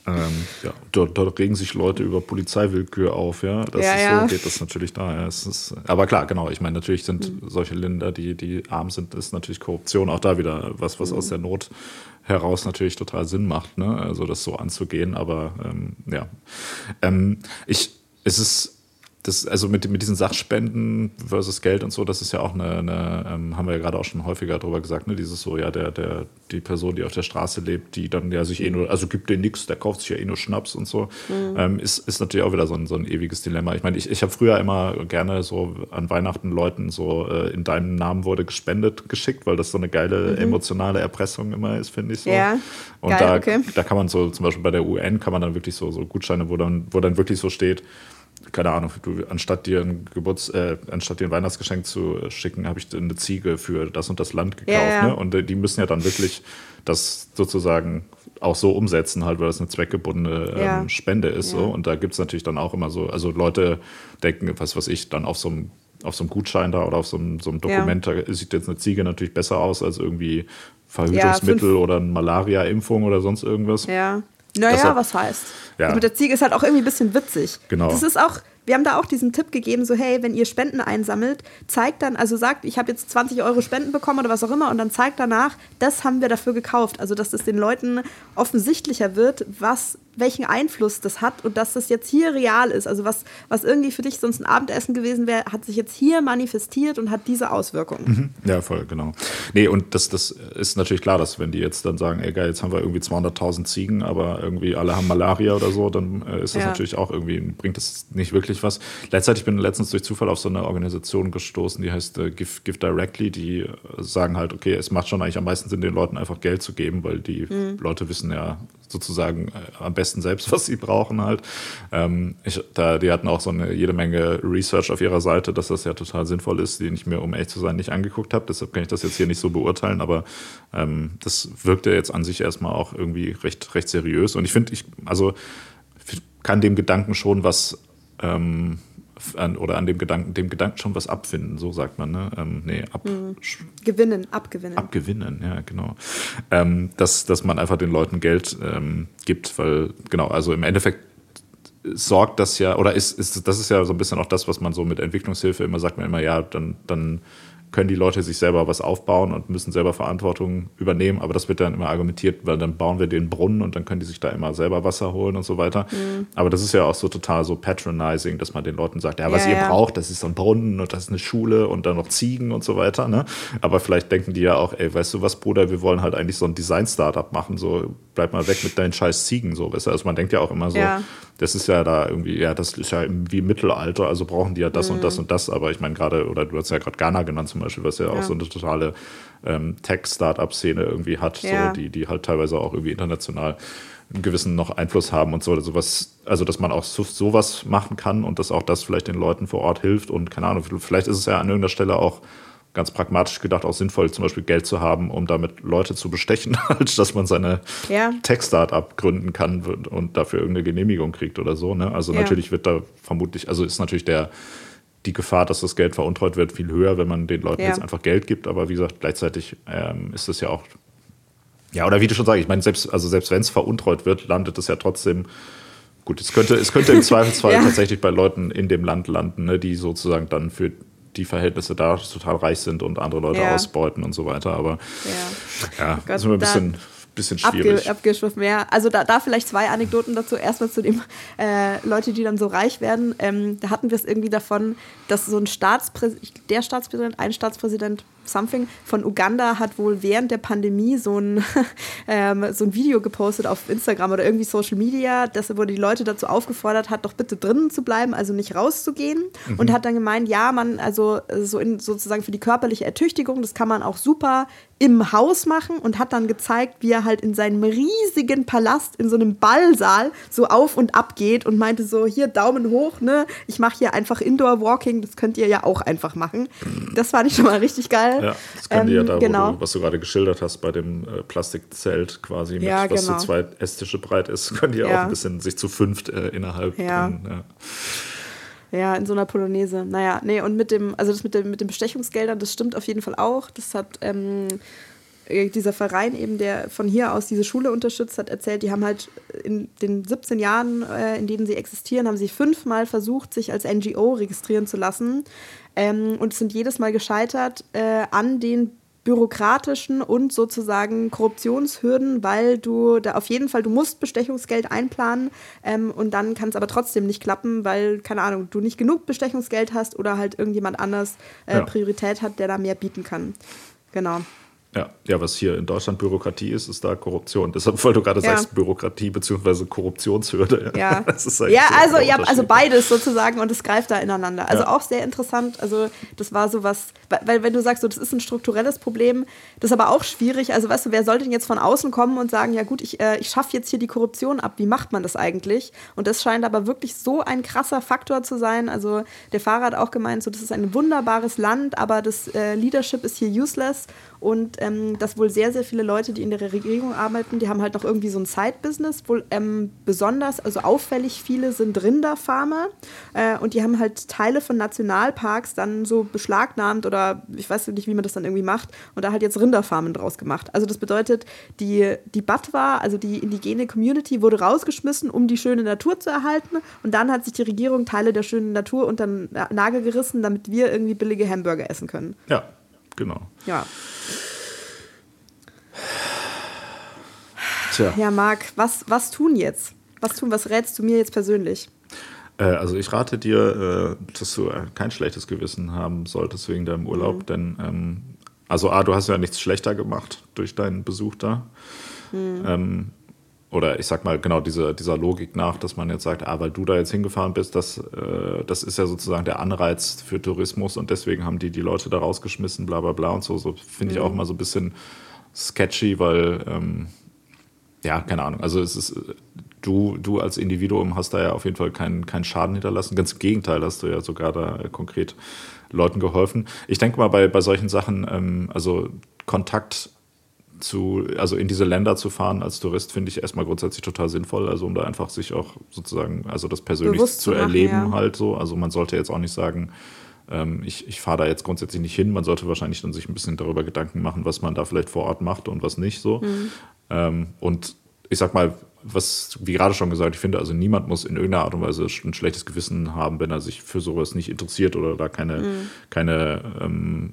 Ähm, ja, dort, dort, regen sich Leute über Polizeiwillkür auf, ja. Das ja, ist ja. so geht das natürlich da. Ja. Es ist, aber klar, genau, ich meine, natürlich sind mhm. solche Länder, die, die arm sind, ist natürlich Korruption auch da wieder was, was mhm. aus der Not heraus natürlich total Sinn macht, ne? Also das so anzugehen. Aber ähm, ja. Ähm, ich, es ist das, also mit, mit diesen Sachspenden versus Geld und so, das ist ja auch eine, eine ähm, haben wir ja gerade auch schon häufiger darüber gesagt, ne, dieses so, ja, der, der, die Person, die auf der Straße lebt, die dann ja sich eh nur, also gibt den nichts, der kauft sich ja eh nur Schnaps und so, mhm. ähm, ist, ist natürlich auch wieder so ein, so ein ewiges Dilemma. Ich meine, ich, ich habe früher immer gerne so an Weihnachten Leuten so äh, in deinem Namen wurde gespendet geschickt, weil das so eine geile mhm. emotionale Erpressung immer ist, finde ich so. Ja. Und Geil, da, okay. da kann man so, zum Beispiel bei der UN kann man dann wirklich so, so Gutscheine, wo dann, wo dann wirklich so steht, keine Ahnung, du, anstatt dir ein Geburts, äh, anstatt dir ein Weihnachtsgeschenk zu schicken, habe ich eine Ziege für das und das Land gekauft. Ja, ja. Ne? Und äh, die müssen ja dann wirklich das sozusagen auch so umsetzen, halt, weil das eine zweckgebundene ähm, ja. Spende ist. So. Und da gibt es natürlich dann auch immer so, also Leute denken, was weiß ich, dann auf so einem auf so einem Gutschein da oder auf so einem, so einem Dokument, da sieht jetzt eine Ziege natürlich besser aus als irgendwie Verhütungsmittel oder eine Malaria-Impfung oder sonst irgendwas. Ja. Naja, hat, was heißt? Ja. Also mit der Ziege ist halt auch irgendwie ein bisschen witzig. Genau. Das ist auch, wir haben da auch diesen Tipp gegeben, so hey, wenn ihr Spenden einsammelt, zeigt dann, also sagt, ich habe jetzt 20 Euro Spenden bekommen oder was auch immer und dann zeigt danach, das haben wir dafür gekauft. Also dass es den Leuten offensichtlicher wird, was welchen Einfluss das hat und dass das jetzt hier real ist. Also was, was irgendwie für dich sonst ein Abendessen gewesen wäre, hat sich jetzt hier manifestiert und hat diese Auswirkungen. Mhm. Ja, voll, genau. Nee, und das, das ist natürlich klar, dass wenn die jetzt dann sagen, ey geil, jetzt haben wir irgendwie 200.000 Ziegen, aber irgendwie alle haben Malaria oder so, dann äh, ist das ja. natürlich auch irgendwie, bringt das nicht wirklich was. Letztendlich bin ich letztens durch Zufall auf so eine Organisation gestoßen, die heißt äh, Give, Give Directly, die äh, sagen halt, okay, es macht schon eigentlich am meisten Sinn, den Leuten einfach Geld zu geben, weil die mhm. Leute wissen ja sozusagen äh, am besten selbst, [LAUGHS] was sie brauchen halt. Ähm, ich, da, die hatten auch so eine jede Menge Research auf ihrer Seite, dass das ja total sinnvoll ist, die ich mir, um echt zu sein, nicht angeguckt habe. Deshalb kann ich das jetzt hier nicht so beurteilen, aber ähm, das wirkte jetzt an sich erstmal auch irgendwie recht, recht seriös. Und ich finde, ich, also kann dem Gedanken schon was ähm, an, oder an dem Gedanken, dem Gedanken schon was abfinden, so sagt man, ne? Ähm, nee, ab, mhm. Gewinnen, abgewinnen. Abgewinnen, ja, genau. Ähm, dass, dass man einfach den Leuten Geld ähm, gibt, weil, genau, also im Endeffekt sorgt das ja, oder ist, ist, das ist ja so ein bisschen auch das, was man so mit Entwicklungshilfe immer sagt, man immer, ja, dann, dann können die Leute sich selber was aufbauen und müssen selber Verantwortung übernehmen. Aber das wird dann immer argumentiert, weil dann bauen wir den Brunnen und dann können die sich da immer selber Wasser holen und so weiter. Mhm. Aber das ist ja auch so total so patronizing, dass man den Leuten sagt, ja, was ja, ihr ja. braucht, das ist so ein Brunnen und das ist eine Schule und dann noch Ziegen und so weiter. Ne? Aber vielleicht denken die ja auch, ey, weißt du was, Bruder, wir wollen halt eigentlich so ein Design-Startup machen, so bleib mal weg mit deinen scheiß Ziegen, so. Weißt du? Also man denkt ja auch immer so, ja. Das ist ja da irgendwie, ja, das ist ja wie Mittelalter, also brauchen die ja das mhm. und das und das. Aber ich meine gerade, oder du hast ja gerade Ghana genannt zum Beispiel, was ja, ja. auch so eine totale ähm, Tech-Startup-Szene irgendwie hat, ja. so, die, die halt teilweise auch irgendwie international einen gewissen noch Einfluss haben und so. Also, was, also dass man auch so, sowas machen kann und dass auch das vielleicht den Leuten vor Ort hilft und keine Ahnung, vielleicht ist es ja an irgendeiner Stelle auch ganz pragmatisch gedacht auch sinnvoll, zum Beispiel Geld zu haben, um damit Leute zu bestechen, [LAUGHS] als dass man seine ja. Tech-Startup gründen kann und dafür irgendeine Genehmigung kriegt oder so. Ne? Also ja. natürlich wird da vermutlich, also ist natürlich der die Gefahr, dass das Geld veruntreut wird, viel höher, wenn man den Leuten ja. jetzt einfach Geld gibt. Aber wie gesagt, gleichzeitig ähm, ist es ja auch, ja, oder wie du schon sagst, ich meine, selbst, also selbst wenn es veruntreut wird, landet es ja trotzdem. Gut, es könnte, es könnte im [LAUGHS] Zweifelsfall ja. tatsächlich bei Leuten in dem Land landen, ne, die sozusagen dann für die Verhältnisse da total reich sind und andere Leute ja. ausbeuten und so weiter. Aber ja, ja oh Gott, ist immer ein bisschen bisschen schwierig. Abge, abgeschwiffen, ja. Also da, da vielleicht zwei Anekdoten dazu. Erstmal zu dem äh, Leute, die dann so reich werden. Ähm, da hatten wir es irgendwie davon, dass so ein Staatspräsident, der Staatspräsident, ein Staatspräsident, something von Uganda hat wohl während der Pandemie so ein, [LAUGHS] ähm, so ein Video gepostet auf Instagram oder irgendwie Social Media, dass er wo die Leute dazu aufgefordert hat, doch bitte drinnen zu bleiben, also nicht rauszugehen. Mhm. Und hat dann gemeint, ja, man, also so in, sozusagen für die körperliche Ertüchtigung, das kann man auch super im Haus machen und hat dann gezeigt, wie er halt in seinem riesigen Palast in so einem Ballsaal so auf und ab geht und meinte so, hier Daumen hoch, ne? Ich mache hier einfach Indoor Walking, das könnt ihr ja auch einfach machen. Das fand ich schon mal richtig geil. Ja, das können ähm, die ja da, genau. du, was du gerade geschildert hast bei dem äh, Plastikzelt quasi, mit, ja, was genau. so zwei Esstische breit ist, [LAUGHS] können die ja auch ein bisschen sich zu fünft äh, innerhalb ja. Drin, ja. Ja, in so einer Polonaise. Naja, nee, und mit dem, also das mit, dem, mit den Bestechungsgeldern, das stimmt auf jeden Fall auch. Das hat ähm, äh, dieser Verein eben, der von hier aus diese Schule unterstützt hat, erzählt, die haben halt in den 17 Jahren, äh, in denen sie existieren, haben sie fünfmal versucht, sich als NGO registrieren zu lassen ähm, und sind jedes Mal gescheitert äh, an den bürokratischen und sozusagen Korruptionshürden, weil du da auf jeden Fall, du musst Bestechungsgeld einplanen ähm, und dann kann es aber trotzdem nicht klappen, weil, keine Ahnung, du nicht genug Bestechungsgeld hast oder halt irgendjemand anders äh, ja. Priorität hat, der da mehr bieten kann. Genau. Ja, ja, was hier in Deutschland Bürokratie ist, ist da Korruption. Deshalb, weil du gerade ja. sagst, Bürokratie bzw. Korruptionshürde. [LAUGHS] Ja, ja also, ja, also beides sozusagen und es greift da ineinander. Also ja. auch sehr interessant. Also, das war so was, weil, wenn du sagst, so, das ist ein strukturelles Problem, das ist aber auch schwierig. Also, weißt du, wer soll denn jetzt von außen kommen und sagen, ja, gut, ich, äh, ich schaffe jetzt hier die Korruption ab? Wie macht man das eigentlich? Und das scheint aber wirklich so ein krasser Faktor zu sein. Also, der Fahrer hat auch gemeint, so, das ist ein wunderbares Land, aber das äh, Leadership ist hier useless und ähm, dass wohl sehr, sehr viele Leute, die in der Regierung arbeiten, die haben halt noch irgendwie so ein Side-Business. Wohl ähm, besonders, also auffällig viele sind Rinderfarmer äh, und die haben halt Teile von Nationalparks dann so beschlagnahmt oder ich weiß nicht, wie man das dann irgendwie macht und da halt jetzt Rinderfarmen draus gemacht. Also das bedeutet, die, die Batwa, also die indigene Community, wurde rausgeschmissen, um die schöne Natur zu erhalten und dann hat sich die Regierung Teile der schönen Natur unter den Nagel gerissen, damit wir irgendwie billige Hamburger essen können. Ja, genau. Ja. Tja. Ja, Marc, was, was tun jetzt? Was tun, was rätst du mir jetzt persönlich? Äh, also ich rate dir, äh, dass du kein schlechtes Gewissen haben solltest wegen deinem Urlaub, mhm. denn ähm, also A, du hast ja nichts schlechter gemacht durch deinen Besuch da. Mhm. Ähm, oder ich sag mal genau diese, dieser Logik nach, dass man jetzt sagt, ah, weil du da jetzt hingefahren bist, das, äh, das ist ja sozusagen der Anreiz für Tourismus und deswegen haben die die Leute da rausgeschmissen, bla bla bla und so. So finde ich mhm. auch mal so ein bisschen sketchy, weil ähm, ja, keine Ahnung. Also es ist, du, du als Individuum hast da ja auf jeden Fall keinen, keinen Schaden hinterlassen. Ganz im Gegenteil, hast du ja sogar da konkret Leuten geholfen. Ich denke mal bei, bei solchen Sachen, ähm, also Kontakt zu, also in diese Länder zu fahren als Tourist, finde ich erstmal grundsätzlich total sinnvoll. Also um da einfach sich auch sozusagen, also das persönlich Bewusst zu, machen, erleben ja. halt so. Also man sollte jetzt auch nicht sagen, ähm, ich, ich fahre da jetzt grundsätzlich nicht hin. Man sollte wahrscheinlich dann sich ein bisschen darüber Gedanken machen, was man da vielleicht vor Ort macht und was nicht so. Mhm. Ähm, und ich sag mal, was, wie gerade schon gesagt, ich finde, also niemand muss in irgendeiner Art und Weise ein schlechtes Gewissen haben, wenn er sich für sowas nicht interessiert oder da keine, mhm. keine, ähm,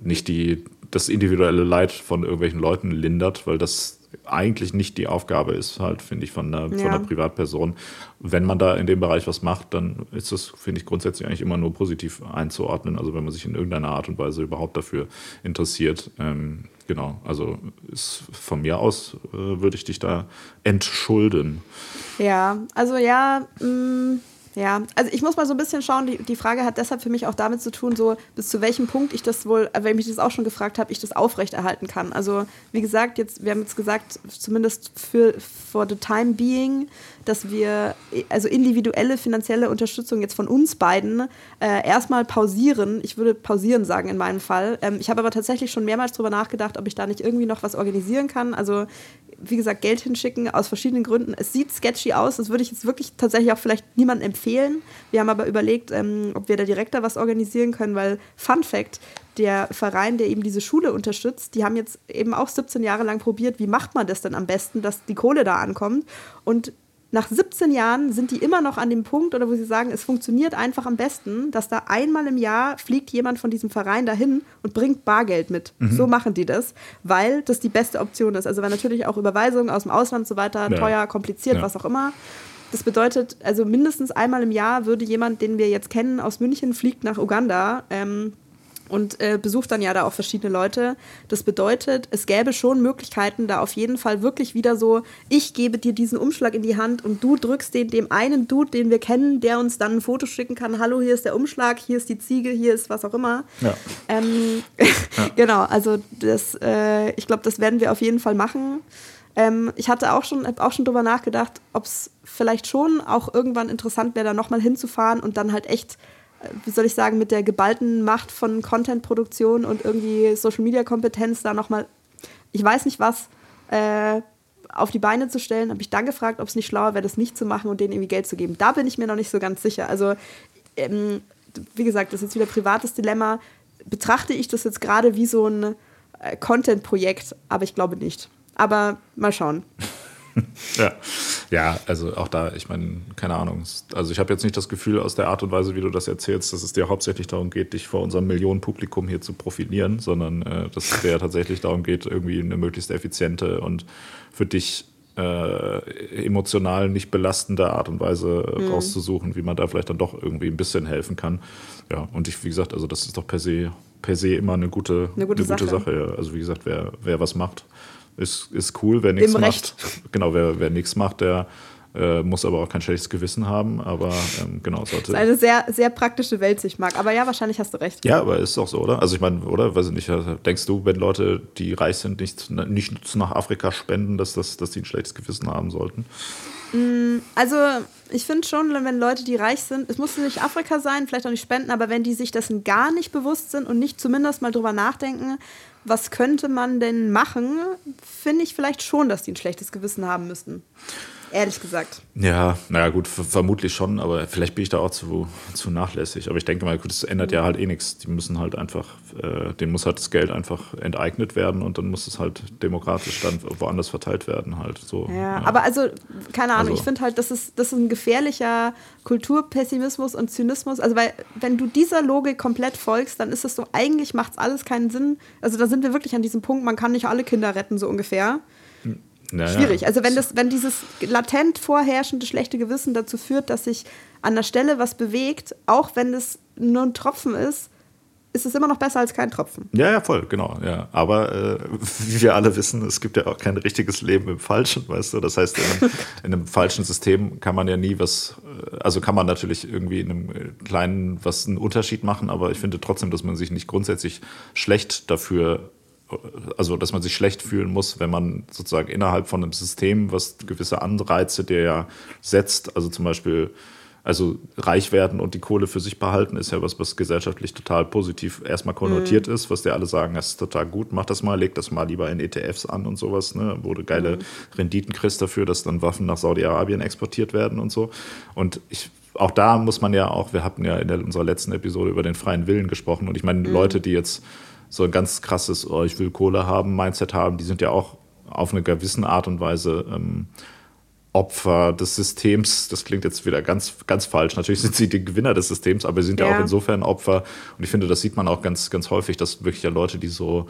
nicht die, das individuelle Leid von irgendwelchen Leuten lindert, weil das eigentlich nicht die Aufgabe ist, halt, finde ich, von einer, ja. von einer Privatperson. Wenn man da in dem Bereich was macht, dann ist das, finde ich, grundsätzlich eigentlich immer nur positiv einzuordnen. Also wenn man sich in irgendeiner Art und Weise überhaupt dafür interessiert. Ähm, genau, also ist von mir aus äh, würde ich dich da entschulden. Ja, also ja, mh mm, ja, also ich muss mal so ein bisschen schauen, die, die Frage hat deshalb für mich auch damit zu tun, so bis zu welchem Punkt ich das wohl, äh, wenn ich mich das auch schon gefragt habe, ich das aufrechterhalten kann. Also wie gesagt, jetzt, wir haben jetzt gesagt, zumindest für for the time being, dass wir also individuelle finanzielle Unterstützung jetzt von uns beiden äh, erstmal pausieren. Ich würde pausieren sagen in meinem Fall. Ähm, ich habe aber tatsächlich schon mehrmals darüber nachgedacht, ob ich da nicht irgendwie noch was organisieren kann. Also wie gesagt, Geld hinschicken aus verschiedenen Gründen. Es sieht sketchy aus, das würde ich jetzt wirklich tatsächlich auch vielleicht niemandem empfehlen. Wir haben aber überlegt, ähm, ob wir da direkter was organisieren können, weil Fun Fact, der Verein, der eben diese Schule unterstützt, die haben jetzt eben auch 17 Jahre lang probiert, wie macht man das denn am besten, dass die Kohle da ankommt. Und nach 17 Jahren sind die immer noch an dem Punkt, oder wo sie sagen, es funktioniert einfach am besten, dass da einmal im Jahr fliegt jemand von diesem Verein dahin und bringt Bargeld mit. Mhm. So machen die das, weil das die beste Option ist. Also weil natürlich auch Überweisungen aus dem Ausland und so weiter, ja. teuer, kompliziert, ja. was auch immer. Das bedeutet, also mindestens einmal im Jahr würde jemand, den wir jetzt kennen aus München, fliegt nach Uganda. Ähm, und äh, besucht dann ja da auch verschiedene Leute. Das bedeutet, es gäbe schon Möglichkeiten, da auf jeden Fall wirklich wieder so, ich gebe dir diesen Umschlag in die Hand und du drückst den dem einen Dude, den wir kennen, der uns dann ein Foto schicken kann, hallo, hier ist der Umschlag, hier ist die Ziege, hier ist was auch immer. Ja. Ähm, ja. [LAUGHS] genau, also das, äh, ich glaube, das werden wir auf jeden Fall machen. Ähm, ich hatte auch schon, habe auch schon drüber nachgedacht, ob es vielleicht schon auch irgendwann interessant wäre, da nochmal hinzufahren und dann halt echt wie soll ich sagen, mit der geballten Macht von Content-Produktion und irgendwie Social-Media-Kompetenz da nochmal, ich weiß nicht was, äh, auf die Beine zu stellen, habe ich dann gefragt, ob es nicht schlauer wäre, das nicht zu machen und denen irgendwie Geld zu geben. Da bin ich mir noch nicht so ganz sicher. Also, ähm, wie gesagt, das ist jetzt wieder ein privates Dilemma. Betrachte ich das jetzt gerade wie so ein äh, Content-Projekt, aber ich glaube nicht. Aber mal schauen. [LAUGHS] ja. ja, also auch da, ich meine, keine Ahnung. Also ich habe jetzt nicht das Gefühl aus der Art und Weise, wie du das erzählst, dass es dir hauptsächlich darum geht, dich vor unserem Millionenpublikum hier zu profilieren, sondern äh, dass es dir [LAUGHS] tatsächlich darum geht, irgendwie eine möglichst effiziente und für dich äh, emotional nicht belastende Art und Weise mhm. rauszusuchen, wie man da vielleicht dann doch irgendwie ein bisschen helfen kann. Ja, und ich, wie gesagt, also das ist doch per se, per se immer eine gute, eine gute, eine Sache. gute Sache. Ja. Also wie gesagt, wer, wer was macht, ist, ist cool. Wer nichts macht, genau, wer, wer nichts macht, der äh, muss aber auch kein schlechtes Gewissen haben, aber ähm, genau, sollte. Das ist eine sehr, sehr praktische Welt, sich mag. Aber ja, wahrscheinlich hast du recht. Ja, aber ist doch so, oder? Also ich meine, oder? Weiß ich nicht, also denkst du, wenn Leute, die reich sind, nicht, nicht nach Afrika spenden, dass, das, dass die ein schlechtes Gewissen haben sollten? Mm, also, ich finde schon, wenn Leute, die reich sind, es muss nicht Afrika sein, vielleicht auch nicht spenden, aber wenn die sich dessen gar nicht bewusst sind und nicht zumindest mal drüber nachdenken, was könnte man denn machen, finde ich vielleicht schon, dass die ein schlechtes Gewissen haben müssten. Ehrlich gesagt. Ja, naja, gut, vermutlich schon, aber vielleicht bin ich da auch zu, zu nachlässig. Aber ich denke mal, gut, das ändert ja halt eh nichts. Die müssen halt einfach, äh, denen muss halt das Geld einfach enteignet werden und dann muss es halt demokratisch dann woanders verteilt werden, halt so. Ja, ja. aber also, keine Ahnung, also, ich finde halt, das ist, das ist ein gefährlicher Kulturpessimismus und Zynismus. Also, weil, wenn du dieser Logik komplett folgst, dann ist es so, eigentlich macht es alles keinen Sinn. Also, da sind wir wirklich an diesem Punkt, man kann nicht alle Kinder retten, so ungefähr. Naja. Schwierig. Also wenn das, wenn dieses latent vorherrschende schlechte Gewissen dazu führt, dass sich an der Stelle was bewegt, auch wenn es nur ein Tropfen ist, ist es immer noch besser als kein Tropfen. Ja, ja, voll, genau. Ja. Aber äh, wie wir alle wissen, es gibt ja auch kein richtiges Leben im Falschen, weißt du? Das heißt, in einem, [LAUGHS] in einem falschen System kann man ja nie was, äh, also kann man natürlich irgendwie in einem kleinen was einen Unterschied machen, aber ich finde trotzdem, dass man sich nicht grundsätzlich schlecht dafür also dass man sich schlecht fühlen muss, wenn man sozusagen innerhalb von einem System, was gewisse Anreize der ja setzt, also zum Beispiel also reich werden und die Kohle für sich behalten, ist ja was, was gesellschaftlich total positiv erstmal konnotiert mhm. ist, was dir alle sagen, das ist total gut, mach das mal, leg das mal lieber in ETFs an und sowas, ne? wo du geile mhm. Renditen kriegst dafür, dass dann Waffen nach Saudi-Arabien exportiert werden und so. Und ich auch da muss man ja auch, wir hatten ja in der, unserer letzten Episode über den freien Willen gesprochen und ich meine, mhm. Leute, die jetzt so ein ganz krasses, oh, ich will Kohle haben, Mindset haben, die sind ja auch auf eine gewisse Art und Weise ähm, Opfer des Systems. Das klingt jetzt wieder ganz, ganz falsch. Natürlich sind sie die Gewinner des Systems, aber sie sind ja, ja auch insofern Opfer. Und ich finde, das sieht man auch ganz, ganz häufig, dass wirklich ja Leute, die so,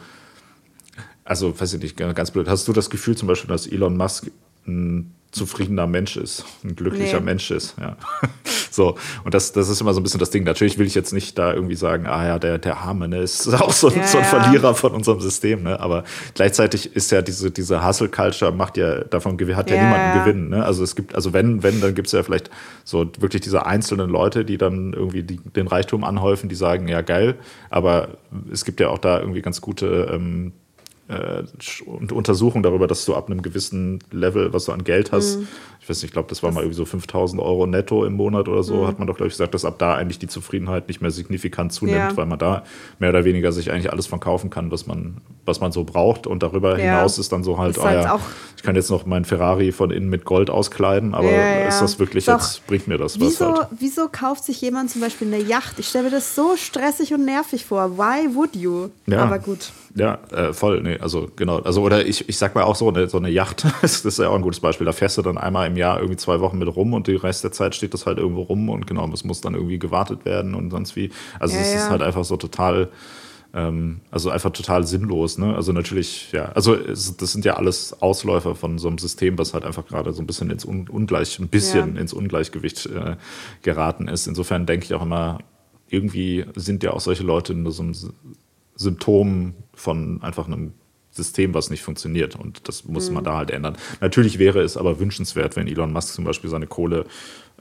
also weiß ich nicht, ganz blöd. Hast du das Gefühl zum Beispiel, dass Elon Musk ein zufriedener Mensch ist, ein glücklicher nee. Mensch ist. Ja. [LAUGHS] so, und das, das ist immer so ein bisschen das Ding. Natürlich will ich jetzt nicht da irgendwie sagen, ah ja, der, der Arme, ne, ist [LAUGHS] auch so, ja, so ein Verlierer von unserem System, ne? Aber gleichzeitig ist ja diese, diese Hustle-Culture macht ja, davon hat ja, ja niemanden Gewinn. Ne? Also es gibt, also wenn, wenn, dann gibt es ja vielleicht so wirklich diese einzelnen Leute, die dann irgendwie die, den Reichtum anhäufen, die sagen, ja, geil, aber es gibt ja auch da irgendwie ganz gute ähm, äh, Untersuchung darüber, dass du ab einem gewissen Level, was du an Geld hast, mhm. ich weiß nicht, ich glaube, das war das mal irgendwie so 5000 Euro netto im Monat oder so, mhm. hat man doch, glaube ich, gesagt, dass ab da eigentlich die Zufriedenheit nicht mehr signifikant zunimmt, ja. weil man da mehr oder weniger sich eigentlich alles von kaufen kann, was man, was man so braucht. Und darüber ja. hinaus ist dann so halt, oh, halt ja, ich kann jetzt noch meinen Ferrari von innen mit Gold auskleiden, aber ja, ist das wirklich doch. jetzt, bringt mir das wieso, was halt? Wieso kauft sich jemand zum Beispiel eine Yacht? Ich stelle mir das so stressig und nervig vor. Why would you? Aber gut. Ja, äh, voll, nee, also genau. Also, oder ich, ich sag mal auch so, eine, so eine Yacht, [LAUGHS] das ist ja auch ein gutes Beispiel. Da fährst du dann einmal im Jahr irgendwie zwei Wochen mit rum und den Rest der Zeit steht das halt irgendwo rum und genau, es muss dann irgendwie gewartet werden und sonst wie. Also es ja, ist halt einfach so total, ähm, also einfach total sinnlos, ne? Also natürlich, ja, also es, das sind ja alles Ausläufer von so einem System, was halt einfach gerade so ein bisschen ins Un Ungleich, ein bisschen ja. ins Ungleichgewicht äh, geraten ist. Insofern denke ich auch immer, irgendwie sind ja auch solche Leute in so einem Symptom von einfach einem System, was nicht funktioniert. Und das muss mhm. man da halt ändern. Natürlich wäre es aber wünschenswert, wenn Elon Musk zum Beispiel seine Kohle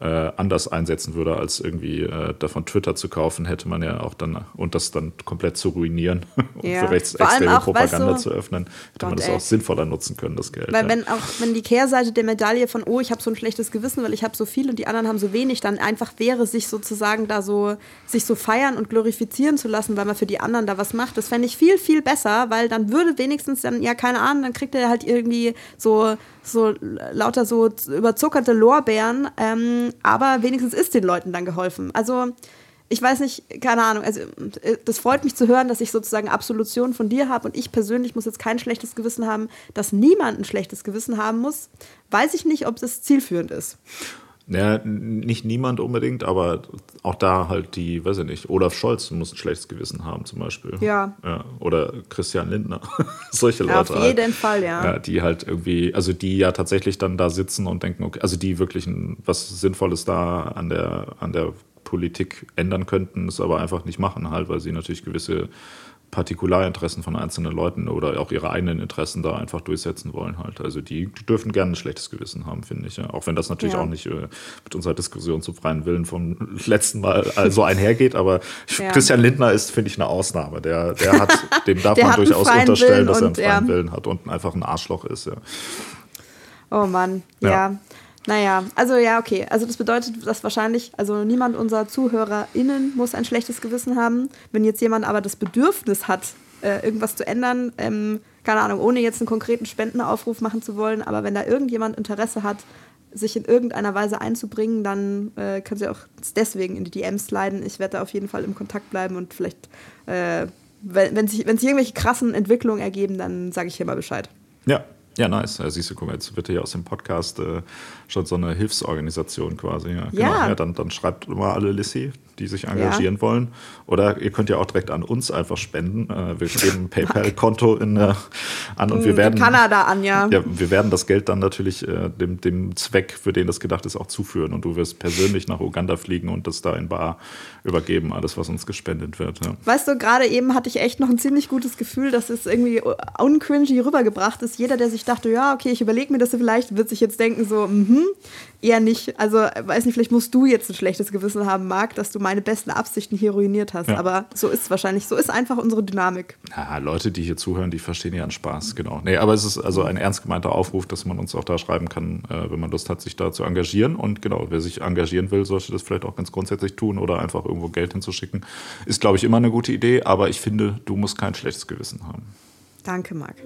äh, anders einsetzen würde, als irgendwie äh, davon Twitter zu kaufen, hätte man ja auch dann und das dann komplett zu ruinieren und [LAUGHS] ja. für rechtsextreme Propaganda weißt du, zu öffnen, hätte Gott, man das ey. auch sinnvoller nutzen können, das Geld. Weil ja. wenn auch wenn die Kehrseite der Medaille von oh, ich habe so ein schlechtes Gewissen, weil ich habe so viel und die anderen haben so wenig, dann einfach wäre, sich sozusagen da so sich so feiern und glorifizieren zu lassen, weil man für die anderen da was macht, das fände ich viel, viel besser, weil dann würde wenigstens dann, ja, keine Ahnung, dann kriegt er halt irgendwie so so lauter so überzuckerte Lorbeeren, ähm, aber wenigstens ist den Leuten dann geholfen. Also ich weiß nicht, keine Ahnung, also äh, das freut mich zu hören, dass ich sozusagen Absolution von dir habe und ich persönlich muss jetzt kein schlechtes Gewissen haben, dass niemand ein schlechtes Gewissen haben muss. Weiß ich nicht, ob das zielführend ist. Ja, nicht niemand unbedingt, aber auch da halt die, weiß ich nicht, Olaf Scholz muss ein schlechtes Gewissen haben zum Beispiel. Ja. ja oder Christian Lindner. [LAUGHS] Solche ja, Leute. Auf jeden halt. Fall, ja. ja. Die halt irgendwie, also die ja tatsächlich dann da sitzen und denken, okay, also die wirklich ein, was Sinnvolles da an der, an der Politik ändern könnten, es aber einfach nicht machen, halt, weil sie natürlich gewisse Partikularinteressen von einzelnen Leuten oder auch ihre eigenen Interessen da einfach durchsetzen wollen halt. Also die, dürfen gerne ein schlechtes Gewissen haben, finde ich. Ja. Auch wenn das natürlich ja. auch nicht äh, mit unserer Diskussion zum freien Willen vom [LAUGHS] letzten Mal also einhergeht, aber ja. Christian Lindner ist, finde ich, eine Ausnahme. Der, der hat, [LAUGHS] dem darf man durchaus unterstellen, dass er einen freien Willen hat und einfach ein Arschloch ist, ja. Oh Mann, ja. Naja, also ja, okay. Also das bedeutet, dass wahrscheinlich, also niemand unserer ZuhörerInnen muss ein schlechtes Gewissen haben. Wenn jetzt jemand aber das Bedürfnis hat, äh, irgendwas zu ändern, ähm, keine Ahnung, ohne jetzt einen konkreten Spendenaufruf machen zu wollen, aber wenn da irgendjemand Interesse hat, sich in irgendeiner Weise einzubringen, dann äh, können Sie auch deswegen in die DMs leiden. Ich werde da auf jeden Fall im Kontakt bleiben und vielleicht, äh, wenn, wenn, sich, wenn sich irgendwelche krassen Entwicklungen ergeben, dann sage ich hier mal Bescheid. Ja, ja, nice. Siehst du, guck mal, jetzt wird hier aus dem Podcast äh, schon so eine Hilfsorganisation quasi. Ja, genau. ja. ja dann, dann schreibt mal alle Lissy, die sich engagieren ja. wollen. Oder ihr könnt ja auch direkt an uns einfach spenden. Äh, wir [LAUGHS] geben ein PayPal-Konto in, äh, an und wir werden. Kanada an, ja. ja. Wir werden das Geld dann natürlich äh, dem, dem Zweck, für den das gedacht ist, auch zuführen. Und du wirst persönlich nach Uganda fliegen und das da in Bar übergeben, alles, was uns gespendet wird. Ja. Weißt du, gerade eben hatte ich echt noch ein ziemlich gutes Gefühl, dass es irgendwie uncringy rübergebracht ist. Jeder, der sich dachte, ja, okay, ich überlege mir das vielleicht, wird sich jetzt denken, so, mhm, eher nicht. Also, weiß nicht, vielleicht musst du jetzt ein schlechtes Gewissen haben, Marc, dass du meine besten Absichten hier ruiniert hast. Ja. Aber so ist es wahrscheinlich. So ist einfach unsere Dynamik. Ja, Leute, die hier zuhören, die verstehen ja einen Spaß, genau. Nee, aber es ist also ein ernst gemeinter Aufruf, dass man uns auch da schreiben kann, äh, wenn man Lust hat, sich da zu engagieren. Und genau, wer sich engagieren will, sollte das vielleicht auch ganz grundsätzlich tun oder einfach irgendwo Geld hinzuschicken. Ist, glaube ich, immer eine gute Idee, aber ich finde, du musst kein schlechtes Gewissen haben. Danke, Marc.